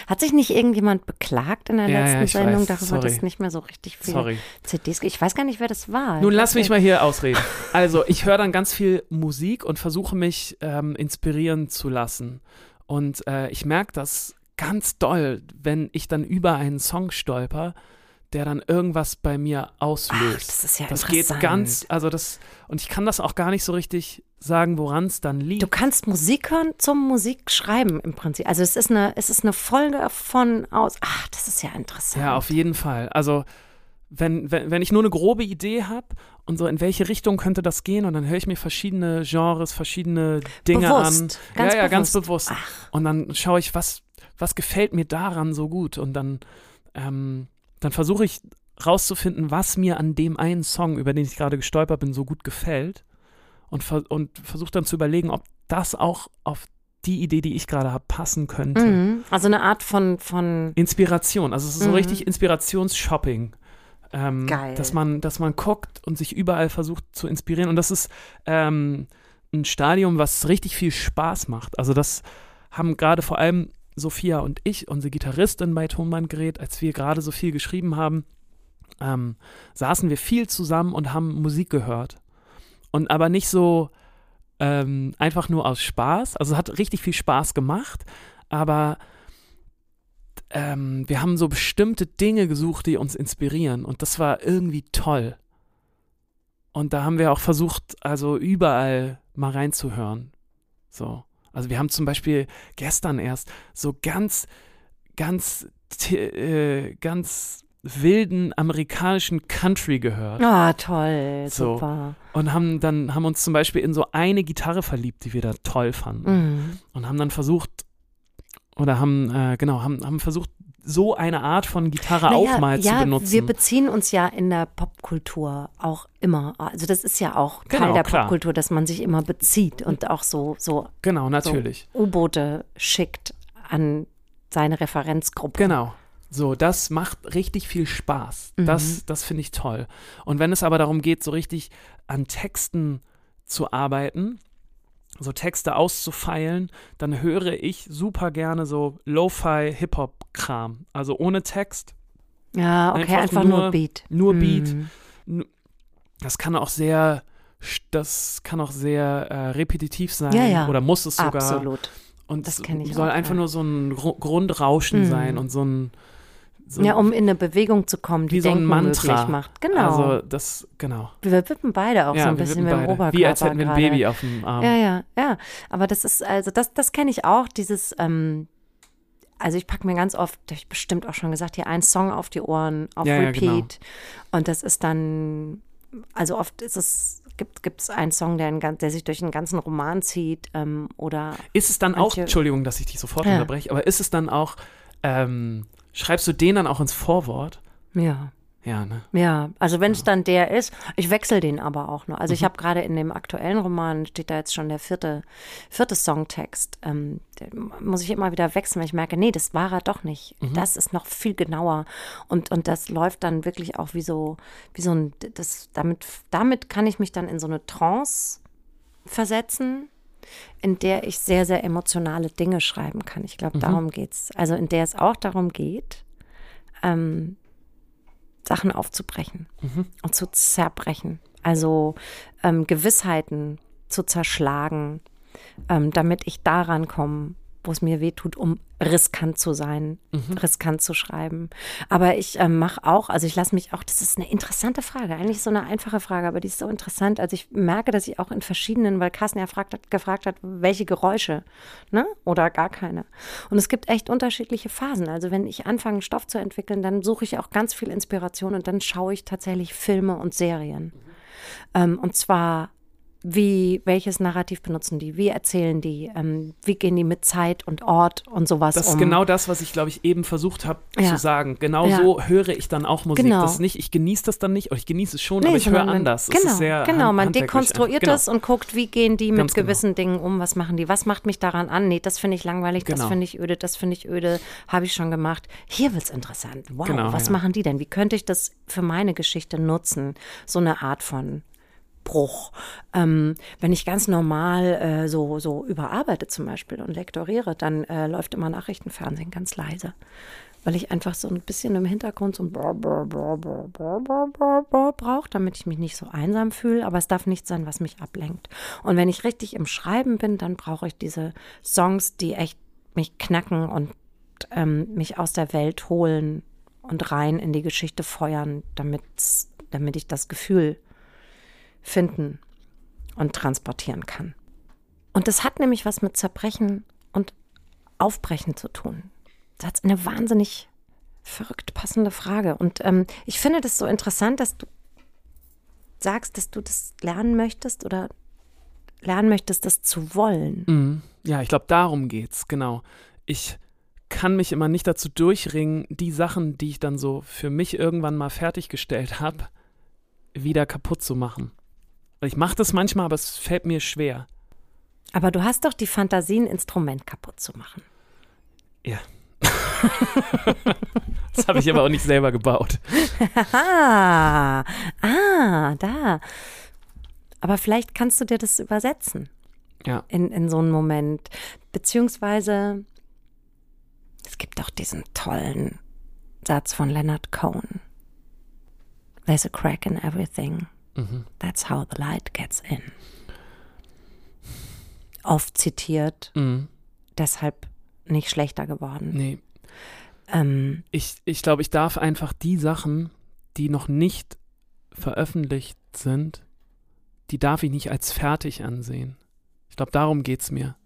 Hat sich nicht irgendjemand beklagt in der Ja, ja, letzten ich Sendung weiß. darüber, Sorry. dass nicht mehr so richtig viele Sorry. CDs Ich weiß gar nicht, wer das war. Nun lass mich mal hier ausreden. Also, ich höre dann ganz viel Musik und versuche mich ähm, inspirieren zu lassen. Und äh, ich merke das ganz doll, wenn ich dann über einen Song stolper, der dann irgendwas bei mir auslöst. Ach, das ist ja das geht ganz, also das, und ich kann das auch gar nicht so richtig sagen, woran es dann liegt. Du kannst Musik hören zum Musikschreiben im Prinzip. Also es ist eine, es ist eine Folge von aus. Ach, das ist ja interessant. Ja, auf jeden Fall. Also, wenn, wenn, wenn ich nur eine grobe Idee habe und so, in welche Richtung könnte das gehen, und dann höre ich mir verschiedene Genres, verschiedene Dinge Bewusst, an. ganz ja, ja, ganz bewusst. bewusst. Und dann schaue ich, was, was gefällt mir daran so gut. Und dann, ähm, dann versuche ich rauszufinden, was mir an dem einen Song, über den ich gerade gestolpert bin, so gut gefällt. Und, ver und versuche dann zu überlegen, ob das auch auf die Idee, die ich gerade habe, passen könnte. Mhm. Also eine Art von, von Inspiration. Also es ist so Mhm. richtig Inspirationsshopping. Ähm, Geil. Dass man, dass man guckt und sich überall versucht zu inspirieren. Und das ist ähm, ein Stadium, was richtig viel Spaß macht. Also das haben gerade vor allem Sophia und ich, unsere Gitarristin bei Tonbandgerät, als wir gerade so viel geschrieben haben, ähm, saßen wir viel zusammen und haben Musik gehört. Und aber nicht so ähm, einfach nur aus Spaß. Also es hat richtig viel Spaß gemacht, aber ähm, wir haben so bestimmte Dinge gesucht, die uns inspirieren. Und das war irgendwie toll. Und da haben wir auch versucht, also überall mal reinzuhören. So. Also wir haben zum Beispiel gestern erst so ganz, ganz, äh, ganz wilden amerikanischen Country gehört. Ah, toll, So. super. Und haben dann, haben uns zum Beispiel in so eine Gitarre verliebt, die wir da toll fanden. Mhm. Und haben dann versucht, oder haben, äh, genau, haben, haben versucht, so eine Art von Gitarre auch Naja, mal ja, zu benutzen. Wir beziehen uns ja in der Popkultur auch immer. Also das ist ja auch Teil Genau, der klar. Popkultur, dass man sich immer bezieht und auch so, so genau, natürlich. U-Boote schickt an seine Referenzgruppe. Genau. So, das macht richtig viel Spaß. Mhm. Das, das finde ich toll. Und wenn es aber darum geht, so richtig an Texten zu arbeiten, so Texte auszufeilen, dann höre ich super gerne so Lo-Fi Hip-Hop-Kram. Also ohne Text, Ja, okay, Einfach einfach, nur, nur- Beat. nur Beat. Mhm. das kann auch sehr, das kann auch sehr äh, repetitiv sein Ja, ja. oder muss es sogar. Absolut. Und Das es kenn ich soll auch, einfach ja. nur so ein Gru- Grundrauschen Mhm. sein und so ein so Ja, um in eine Bewegung zu kommen, die so ein Denken Mantra. möglich macht. Genau. Also das, genau. wir wippen beide auch ja, so ein bisschen mit dem. Oberkörper Wie als hätten wir ein gerade. Baby auf dem Arm. Ja, ja, ja. Aber das ist, also das, das kenne ich auch, dieses, ähm, also ich packe mir ganz oft, das hab ich bestimmt auch schon gesagt, hier einen Song auf die Ohren, auf Ja, ja, Repeat. genau. Und das ist dann, also oft ist es, gibt es einen Song, der, einen, der sich durch einen ganzen Roman zieht oder Ist es dann auch, Entschuldigung, dass ich dich sofort Ja. unterbreche, aber ist es dann auch, ähm, schreibst du den dann auch ins Vorwort? ja. Ja, ne? Ja, also wenn es dann der ist, ich wechsle den aber auch noch. Also Mhm. ich habe gerade in dem aktuellen Roman steht da jetzt schon der vierte, vierte Songtext. Ähm, muss ich immer wieder wechseln, weil ich merke, nee, das war er doch nicht. Mhm. Das ist noch viel genauer und und das läuft dann wirklich auch wie so wie so ein das damit damit kann ich mich dann in so eine Trance versetzen in der ich sehr, sehr emotionale Dinge schreiben kann. Ich Mhm. glaube, darum geht's. Also in der es auch darum geht, ähm, Sachen aufzubrechen Mhm. und zu zerbrechen. Also ähm, Gewissheiten zu zerschlagen, ähm, damit ich daran komme, wo es mir weh tut, um riskant zu sein, Mhm. riskant zu schreiben. Aber ich ähm, mache auch, also ich lasse mich auch, das ist eine interessante Frage, eigentlich so eine einfache Frage, aber die ist so interessant. Also ich merke, dass ich auch in verschiedenen, weil Carsten ja fragt, hat, gefragt hat, welche Geräusche, ne? Oder gar keine. Und es gibt echt unterschiedliche Phasen. Also wenn ich anfange, Stoff zu entwickeln, dann suche ich auch ganz viel Inspiration und dann schaue ich tatsächlich Filme und Serien. Ähm, und zwar wie, welches Narrativ benutzen die? Wie erzählen die? Ähm, wie gehen die mit Zeit und Ort und sowas Das ist um? genau das, was ich, glaube ich, eben versucht habe Ja. zu sagen. Genau Ja. so höre ich dann auch Musik. Genau. Das ist nicht, ich genieße das dann nicht, ich genieße es schon, Nee, aber ich höre anders. Es Genau, ist sehr genau. Man dekonstruiert einfach. es und guckt, wie gehen die mit Ganz genau. gewissen Dingen um, was machen die, was macht mich daran an? Nee, das finde ich langweilig, das Genau. finde ich öde, das finde ich öde, habe ich schon gemacht. Hier wird es interessant. Wow, Genau, was ja. machen die denn? Wie könnte ich das für meine Geschichte nutzen? So eine Art von Bruch. Ähm, wenn ich ganz normal äh, so, so überarbeite zum Beispiel und lektoriere, dann äh, läuft immer Nachrichtenfernsehen ganz leise. Weil ich einfach so ein bisschen im Hintergrund so ein brauche, damit ich mich nicht so einsam fühle. Aber es darf nicht sein, was mich ablenkt. Und wenn ich richtig im Schreiben bin, dann brauche ich diese Songs, die echt mich knacken und ähm, mich aus der Welt holen und rein in die Geschichte feuern, damit ich das Gefühl finden und transportieren kann. Und das hat nämlich was mit Zerbrechen und Aufbrechen zu tun. Das ist eine wahnsinnig verrückt passende Frage. Und ähm, ich finde das so interessant, dass du sagst, dass du das lernen möchtest oder lernen möchtest, das zu wollen. Mhm. Ja, ich glaube, darum geht's, genau. Ich kann mich immer nicht dazu durchringen, die Sachen, die ich dann so für mich irgendwann mal fertiggestellt habe, wieder kaputt zu machen. Ich mache das manchmal, aber es fällt mir schwer. Aber du hast doch die Fantasie, ein Instrument kaputt zu machen. Ja. das habe ich aber auch nicht selber gebaut. Ah, ah, da. Aber vielleicht kannst du dir das übersetzen Ja. in, in so einen Moment. Beziehungsweise, es gibt doch diesen tollen Satz von Leonard Cohen. There's a crack in everything. Mhm. That's how the light gets in. Oft zitiert, Mhm. deshalb nicht schlechter geworden. Nee. Ähm, Ich, ich glaube, ich darf einfach die Sachen, die noch nicht veröffentlicht sind, die darf ich nicht als fertig ansehen. Ich glaube, darum geht es mir.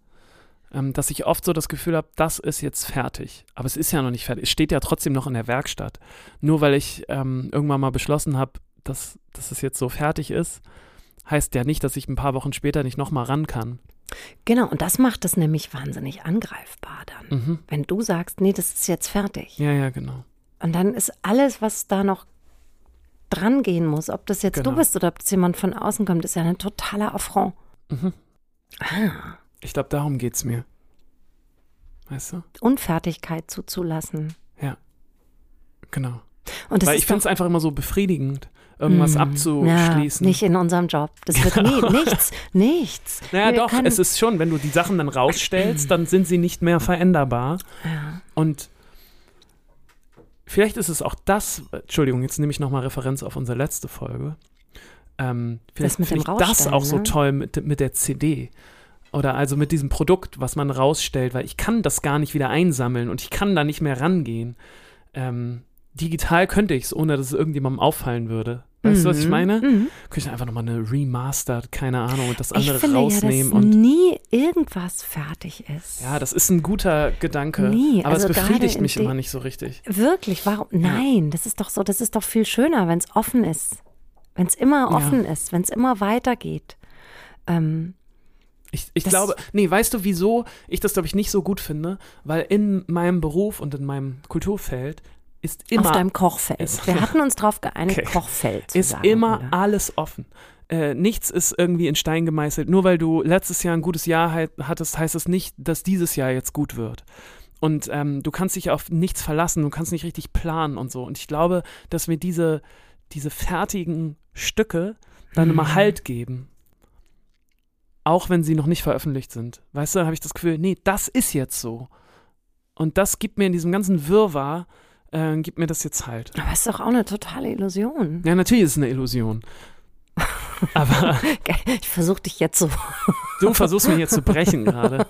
Ähm, dass ich oft so das Gefühl habe, das ist jetzt fertig. Aber es ist ja noch nicht fertig. Es steht ja trotzdem noch in der Werkstatt. Nur weil ich ähm, irgendwann mal beschlossen habe, dass, dass es jetzt so fertig ist, heißt ja nicht, dass ich ein paar Wochen später nicht nochmal ran kann. genau, und das macht es nämlich wahnsinnig angreifbar dann. Mhm. Wenn du sagst, nee, das ist jetzt fertig. Ja, ja, genau. Und dann ist alles, was da noch dran gehen muss, ob das jetzt Genau. du bist oder ob das jemand von außen kommt, ist ja ein totaler Affront. Mhm. Ah, Ich glaube, darum geht es mir. Weißt du? Unfertigkeit zuzulassen. Genau. Und Weil ich finde es einfach immer so befriedigend, irgendwas Mm, abzuschließen. Ja, nicht in unserem Job. Das wird nie, nichts, nichts. naja, Wir doch, können- es ist schon, wenn du die Sachen dann rausstellst, dann sind sie nicht mehr veränderbar. Ja. Und vielleicht ist es auch das, Entschuldigung, jetzt nehme ich nochmal Referenz auf unsere letzte Folge. Ähm, vielleicht finde ich das auch so ne? toll mit, mit der CD. Oder also mit diesem Produkt, was man rausstellt, weil ich kann das gar nicht wieder einsammeln und ich kann da nicht mehr rangehen. Ähm, digital könnte ich es, ohne dass es irgendjemandem auffallen würde. Weißt du, was ich Mhm, meine? mhm. Könnte ich einfach nochmal eine Remastered, keine Ahnung, und das Ich andere finde ja, rausnehmen dass und nie irgendwas fertig ist. ja, das ist ein guter Gedanke. Nie, aber also es befriedigt mich immer nicht so richtig. Wirklich, warum? Nein, das ist doch so, das ist doch viel schöner, wenn es offen ist. Wenn es immer Ja. offen ist, wenn es immer weitergeht. Ähm, Ich, ich Das- glaube, nee, weißt du, wieso ich das, glaube ich, nicht so gut finde? Weil in meinem Beruf und in meinem Kulturfeld ist auf immer, deinem Kochfeld. ist- Wir hatten uns darauf geeinigt, Okay. Kochfeld zu ist sagen, immer oder? alles offen. Äh, nichts ist irgendwie in Stein gemeißelt. Nur weil du letztes Jahr ein gutes Jahr halt, hattest, heißt es nicht, dass dieses Jahr jetzt gut wird. Und ähm, du kannst dich auf nichts verlassen, du kannst nicht richtig planen und so. Und ich glaube, dass mir diese, diese fertigen Stücke dann immer Mhm. Halt geben. Auch wenn sie noch nicht veröffentlicht sind. Weißt du, dann habe ich das Gefühl, nee, das ist jetzt so. Und das gibt mir in diesem ganzen Wirrwarr, äh, gibt mir das jetzt halt. Aber es ist doch auch eine totale Illusion. Ja, natürlich ist es eine Illusion. Aber Ich versuche dich jetzt so Du versuchst mir hier zu brechen gerade.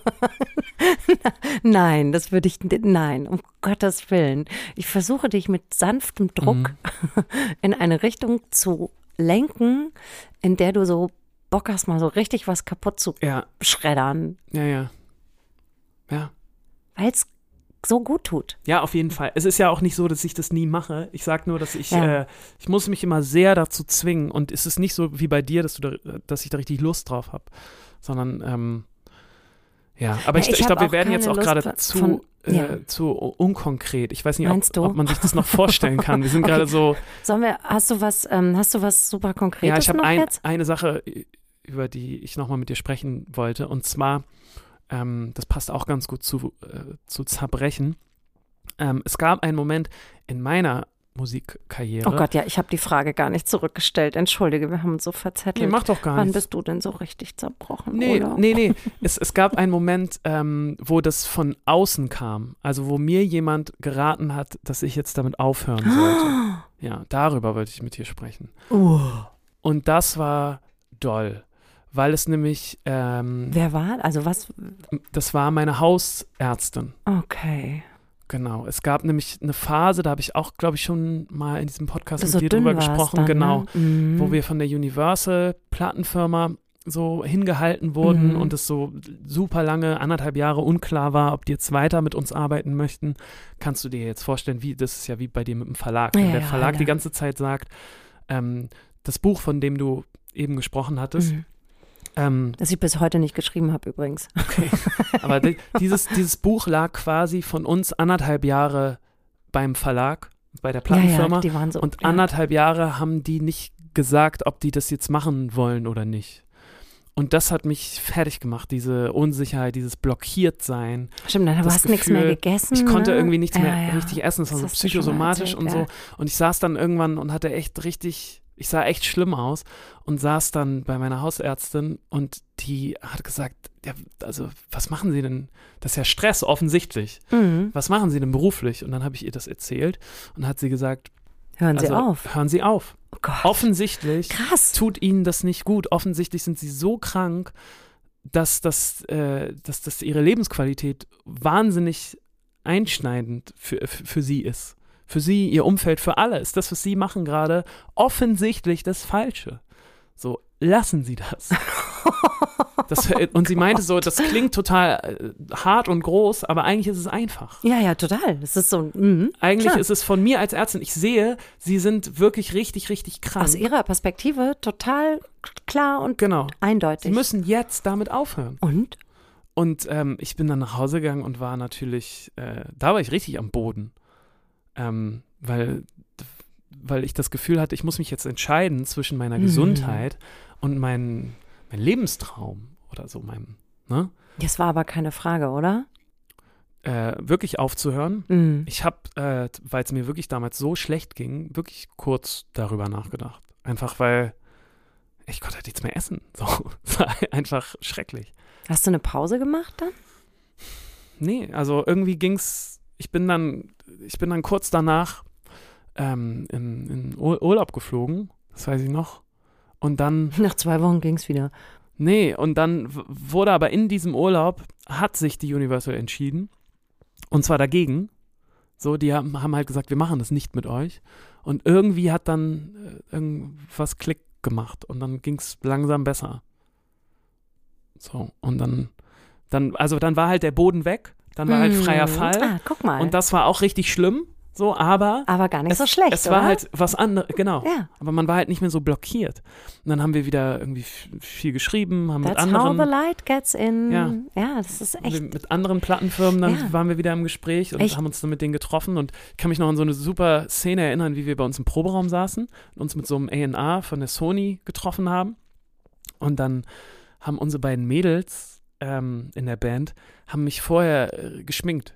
Nein, das würde ich, nein, um Gottes Willen. Ich versuche dich mit sanftem Druck Mhm. in eine Richtung zu lenken, in der du so Bock hast, mal so richtig was kaputt zu Ja, schreddern, ja, ja. Ja. weil es so gut tut. Ja, auf jeden Fall. Es ist ja auch nicht so, dass ich das nie mache. Ich sag nur, dass ich, Ja. äh, ich muss mich immer sehr dazu zwingen. Und es ist nicht so wie bei dir, dass du da, dass ich da richtig Lust drauf habe. Sondern, ähm, ja, aber Ja, ich, ich ich glaube, wir werden jetzt auch gerade zu, äh, ja. zu unkonkret. Ich weiß nicht, ob, ob man sich das noch vorstellen kann. Wir sind Okay. gerade so, Sollen wir, hast du was, ähm, hast du was super Konkretes ja, ich habe ein, eine Sache, über die ich nochmal mit dir sprechen wollte. Und zwar, ähm, das passt auch ganz gut zu, äh, zu Zerbrechen. Ähm, es gab einen Moment in meiner Musikkarriere. Oh Gott, ja, ich habe die Frage gar nicht zurückgestellt. Entschuldige, wir haben uns so Nee, verzettelt. mach doch gar Wann nichts. bist du denn so richtig zerbrochen? Nee, oder? nee, nee. Es, es gab einen Moment, ähm, wo das von außen kam. Also wo mir jemand geraten hat, dass ich jetzt damit aufhören sollte. Ja, darüber wollte ich mit dir sprechen. Uh, Und das war doll. Weil es nämlich, ähm, wer war? Also was? das war meine Hausärztin. Okay. Genau. Es gab nämlich eine Phase, da habe ich auch, glaube ich, schon mal in diesem Podcast Du mit so dir drüber gesprochen. dann, genau. Ne? Mhm. wo wir von der Universal Plattenfirma so hingehalten wurden Mhm. und es so super lange, anderthalb Jahre unklar war, ob die jetzt weiter mit uns arbeiten möchten, kannst du dir jetzt vorstellen, wie, das ist ja wie bei dir mit dem Verlag. Wenn Ja, der ja, Verlag ja. die ganze Zeit sagt, ähm, das Buch, von dem du eben gesprochen hattest, Mhm. Ähm, Das ich bis heute nicht geschrieben habe übrigens. okay, aber di- dieses, dieses Buch lag quasi von uns anderthalb Jahre beim Verlag, bei der Plattenfirma. Ja, ja, die waren so. Und ja. anderthalb Jahre haben die nicht gesagt, ob die das jetzt machen wollen oder nicht. Und das hat mich fertig gemacht, diese Unsicherheit, dieses Blockiertsein. Stimmt, dann hast du nichts mehr gegessen. Ich konnte ne? irgendwie nichts Ja, mehr ja. richtig essen. Das war Das so psychosomatisch erzählt, und so. ja. Und ich saß dann irgendwann und hatte echt richtig, ich sah echt schlimm aus und saß dann bei meiner Hausärztin und die hat gesagt, ja, also was machen Sie denn? Das ist ja Stress, offensichtlich. Mhm. Was machen Sie denn beruflich? Und dann habe ich ihr das erzählt und hat sie gesagt, Hören Sie also, auf. hören Sie auf. Oh Gott. Offensichtlich Krass. tut ihnen das nicht gut. Offensichtlich sind sie so krank, dass das, äh, dass das ihre Lebensqualität wahnsinnig einschneidend für, für, für sie ist. Für sie, ihr Umfeld, für alle ist das, was sie machen gerade, offensichtlich das Falsche. So, lassen Sie das. das und sie meinte so, das klingt total äh, hart und groß, aber eigentlich ist es einfach. Ja, ja, total. Das ist so. Mhm. Eigentlich Klar. ist es von mir als Ärztin, ich sehe, sie sind wirklich richtig, richtig krank. Aus ihrer Perspektive total klar und genau. Sie eindeutig. müssen jetzt damit aufhören. und? Und ähm, ich bin dann nach Hause gegangen und war natürlich, äh, da war ich richtig am Boden. Ähm, weil, weil ich das Gefühl hatte, ich muss mich jetzt entscheiden zwischen meiner Mhm. Gesundheit und mein, mein Lebenstraum oder so, meinem, ne? Das war aber keine Frage, oder? Äh, wirklich aufzuhören. Mhm. Ich habe, äh, weil es mir wirklich damals so schlecht ging, wirklich kurz darüber nachgedacht. Einfach weil ich konnte halt nichts mehr essen. So, es war einfach schrecklich. Hast du eine Pause gemacht dann? Nee, also irgendwie ging's. Ich bin dann, ich bin dann kurz danach ähm, in, in Ur- Urlaub geflogen, das weiß ich noch. Und dann, Nach zwei Wochen ging es wieder. nee, und dann wurde aber in diesem Urlaub, hat sich die Universal entschieden. Und zwar dagegen. So, die haben, haben halt gesagt, wir machen das nicht mit euch. Und irgendwie hat dann äh, irgendwas Klick gemacht und dann ging's langsam besser. So, und dann, dann, also dann war halt der Boden weg, dann war halt freier Mhm. Fall. Ah, guck mal. Und das war auch richtig schlimm, so, aber aber gar nicht es, so schlecht, es war oder? halt was anderes, genau. Ja, Aber man war halt nicht mehr so blockiert. Und dann haben wir wieder irgendwie viel geschrieben, haben mit that's how the anderen, light gets in. Ja. ja das ist echt. mit anderen Plattenfirmen, dann Ja. waren wir wieder im Gespräch und Echt? haben uns dann mit denen getroffen. Und ich kann mich noch an so eine super Szene erinnern, wie wir bei uns im Proberaum saßen und uns mit so einem A&R von der Sony getroffen haben. Und dann haben unsere beiden Mädels ähm, in der Band, haben mich vorher äh, geschminkt,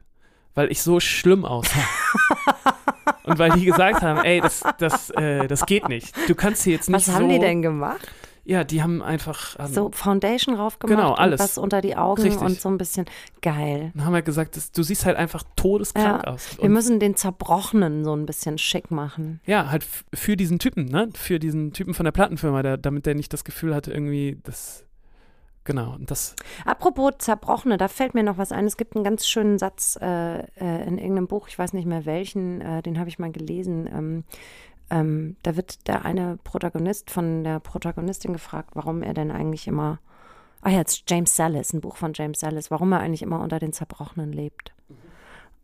weil ich so schlimm aussah. Und weil die gesagt haben, ey, das, das, äh, das geht nicht. Du kannst hier jetzt nicht Was haben so. die denn gemacht? Ja, die haben einfach. Also, So Foundation drauf gemacht Genau, alles. und was unter die Augen Richtig. und so ein bisschen geil. Dann haben wir gesagt, das, du siehst halt einfach todeskrank Ja, aus. Wir müssen den Zerbrochenen so ein bisschen schick machen. ja, halt für diesen Typen, ne? Für diesen Typen von der Plattenfirma, der, damit der nicht das Gefühl hatte, irgendwie, das Genau. Und das, Apropos Zerbrochene, da fällt mir noch was ein. Es gibt einen ganz schönen Satz äh, äh, in irgendeinem Buch, ich weiß nicht mehr welchen, äh, den habe ich mal gelesen. Ähm, ähm, da wird der eine Protagonist von der Protagonistin gefragt, warum er denn eigentlich immer, ah ja, jetzt James Sallis, ein Buch von James Sallis, warum er eigentlich immer unter den Zerbrochenen lebt.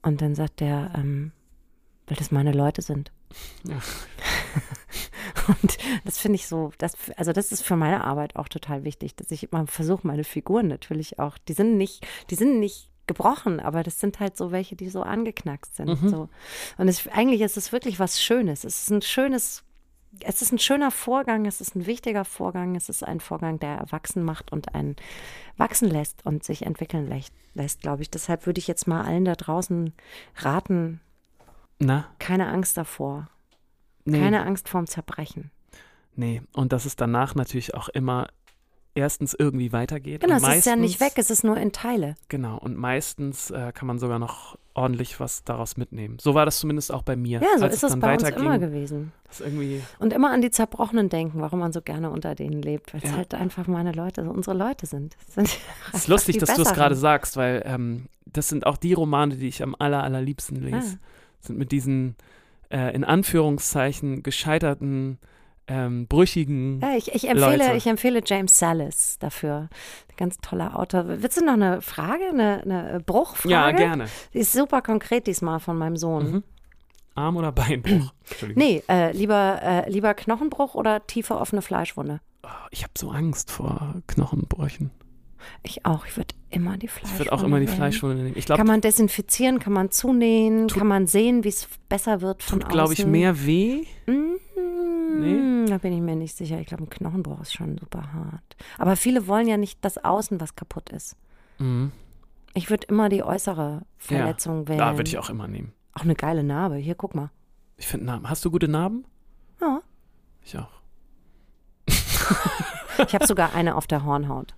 Und dann sagt der, ähm, weil das meine Leute sind. Ja. Und das finde ich so, das, also das ist für meine Arbeit auch total wichtig, dass ich immer versuche, meine Figuren natürlich auch, die sind nicht, die sind nicht gebrochen, aber das sind halt so welche, die so angeknackst sind. Mhm. So. Und es, eigentlich ist es wirklich was Schönes. Es ist ein schönes, es ist ein schöner Vorgang, es ist ein wichtiger Vorgang, es ist ein Vorgang, der erwachsen macht und einen wachsen lässt und sich entwickeln lässt, glaube ich. Deshalb würde ich jetzt mal allen da draußen raten, na, keine Angst davor. Nee. Keine Angst vorm Zerbrechen. Nee, und dass es danach natürlich auch immer erstens irgendwie weitergeht. Genau, und es ist ja nicht meistens- weg, es ist nur in Teile. Genau, und meistens äh, kann man sogar noch ordentlich was daraus mitnehmen. So war das zumindest auch bei mir. Ja, so ist es dann bei uns immer gewesen. ist irgendwie, Und immer an die Zerbrochenen denken, warum man so gerne unter denen lebt, weil es Ja. halt einfach meine Leute, so unsere Leute sind. Das es ist einfach lustig, dass du es gerade sagst, weil ähm, das sind auch die Romane, die ich am aller, allerliebsten lese. Ah. Sind mit diesen äh, in Anführungszeichen gescheiterten, ähm, brüchigen. Ja, ich, ich, empfehle, Leute. ich empfehle James Sallis dafür. Ganz toller Autor. Willst du noch eine Frage, eine, eine Bruchfrage? Ja, gerne. Die ist super konkret diesmal von meinem Sohn. Mhm. Arm- oder Beinbruch? Entschuldigung. Nee, äh, lieber, äh, lieber Knochenbruch oder tiefe offene Fleischwunde? Oh, ich habe so Angst vor Knochenbrüchen. Ich auch. Ich würde immer die Fleischwunde Ich würde auch immer die. Fleischwunde nehmen. Ich glaube, Kann man desinfizieren, kann man zunähen, Tut- kann man sehen, wie es besser wird von tut, glaube ich, mehr weh. Mm, Da bin ich mir nicht sicher. Ich glaube, ein Knochenbruch ist schon super hart. Aber viele wollen ja nicht das Außen, was kaputt ist. Mhm. Ich würde immer die äußere Verletzung wählen. Da würde ich auch immer nehmen. Auch eine geile Narbe. Hier, guck mal. Ich finde Narben. Hast du gute Narben? Ja. Ich auch. Ich habe sogar eine auf der Hornhaut.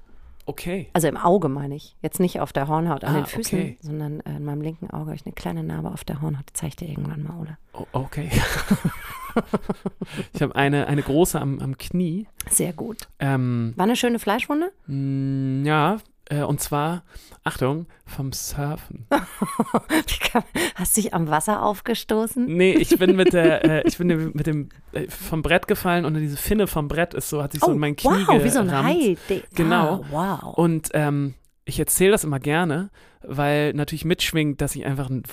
Okay. Also im Auge meine ich. Jetzt nicht auf der Hornhaut an Ah, den Füßen, okay. sondern äh, in meinem linken Auge habe ich eine kleine Narbe auf der Hornhaut. Die zeige ich dir irgendwann mal, Ole. Oh, okay. ich habe eine, eine große am, am Knie. Sehr gut. Ähm, War eine schöne Fleischwunde? mh, ja, äh, und zwar, Achtung, vom Surfen. Hast dich am Wasser aufgestoßen? Nee, ich bin mit der, äh, ich bin mit dem äh, vom Brett gefallen und diese Finne vom Brett ist so, hat sich so in mein Knie Oh, wow, wie so ein. Hai. De- Genau. Ah, wow. Und ähm, ich erzähle das immer gerne, weil natürlich mitschwingt, dass ich einfach ein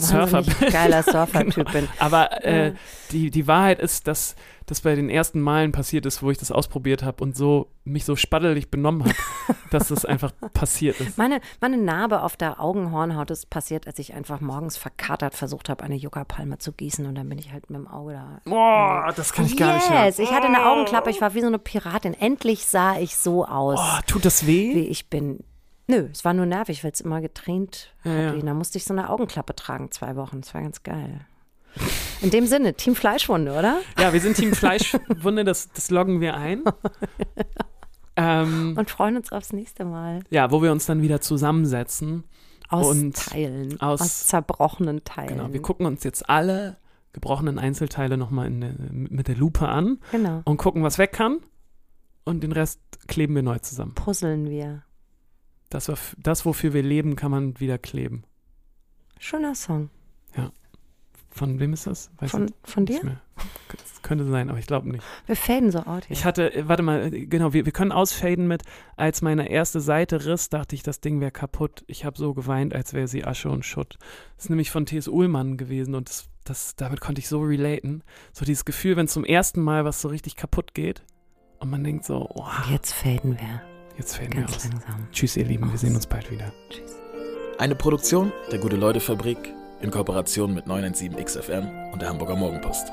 Surfer bin. geiler Surfer-Typ Genau. bin. Aber äh, die, die Wahrheit ist, dass das bei den ersten Malen passiert ist, wo ich das ausprobiert habe und so mich so spaddelig benommen habe, dass das einfach passiert ist. Meine, meine Narbe auf der Augenhornhaut ist passiert, als ich einfach morgens verkatert versucht habe, eine Yucca-Palme zu gießen und dann bin ich halt mit dem Auge da. Boah, das kann ich gar nicht. Yes, ich hatte eine Augenklappe, ich war wie so eine Piratin. Endlich sah ich so aus, Oh, tut das weh? wie ich bin. Nö, es war nur nervig, weil es immer getränt Ja, hat. ja. Da musste ich so eine Augenklappe tragen, zwei Wochen. Das war ganz geil. In dem Sinne, Team Fleischwunde, oder? Ja, wir sind Team Fleischwunde, das, das loggen wir ein. Ähm, Und freuen uns aufs nächste Mal. ja, wo wir uns dann wieder zusammensetzen. Aus Und Teilen, aus- aus, zerbrochenen Teilen. Genau, wir gucken uns jetzt alle gebrochenen Einzelteile nochmal mit der Lupe an Genau. und gucken, was weg kann. Und den Rest kleben wir neu zusammen. Puzzeln wir. Das, war das wofür wir leben, kann man wieder kleben. Schöner Song. Von wem ist das? Weiß Von, von dir? könnte sein, aber ich glaube nicht. Wir faden so out hier. Ich hatte, äh, warte mal, äh, genau, wir, wir können ausfaden mit, als meine erste Seite riss, dachte ich, das Ding wäre kaputt. Ich habe so geweint, als wäre sie Asche und Schutt. Das ist nämlich von T.S. Ullmann gewesen und das, das, damit konnte ich so relaten. So dieses Gefühl, wenn zum ersten Mal was so richtig kaputt geht und man denkt so, oh, Jetzt faden wir. Jetzt wir Ganz aus. langsam. Tschüss, ihr Lieben, wir sehen uns bald wieder. Eine Produktion der Gute-Leute-Fabrik in Kooperation mit 917XFM und der Hamburger Morgenpost.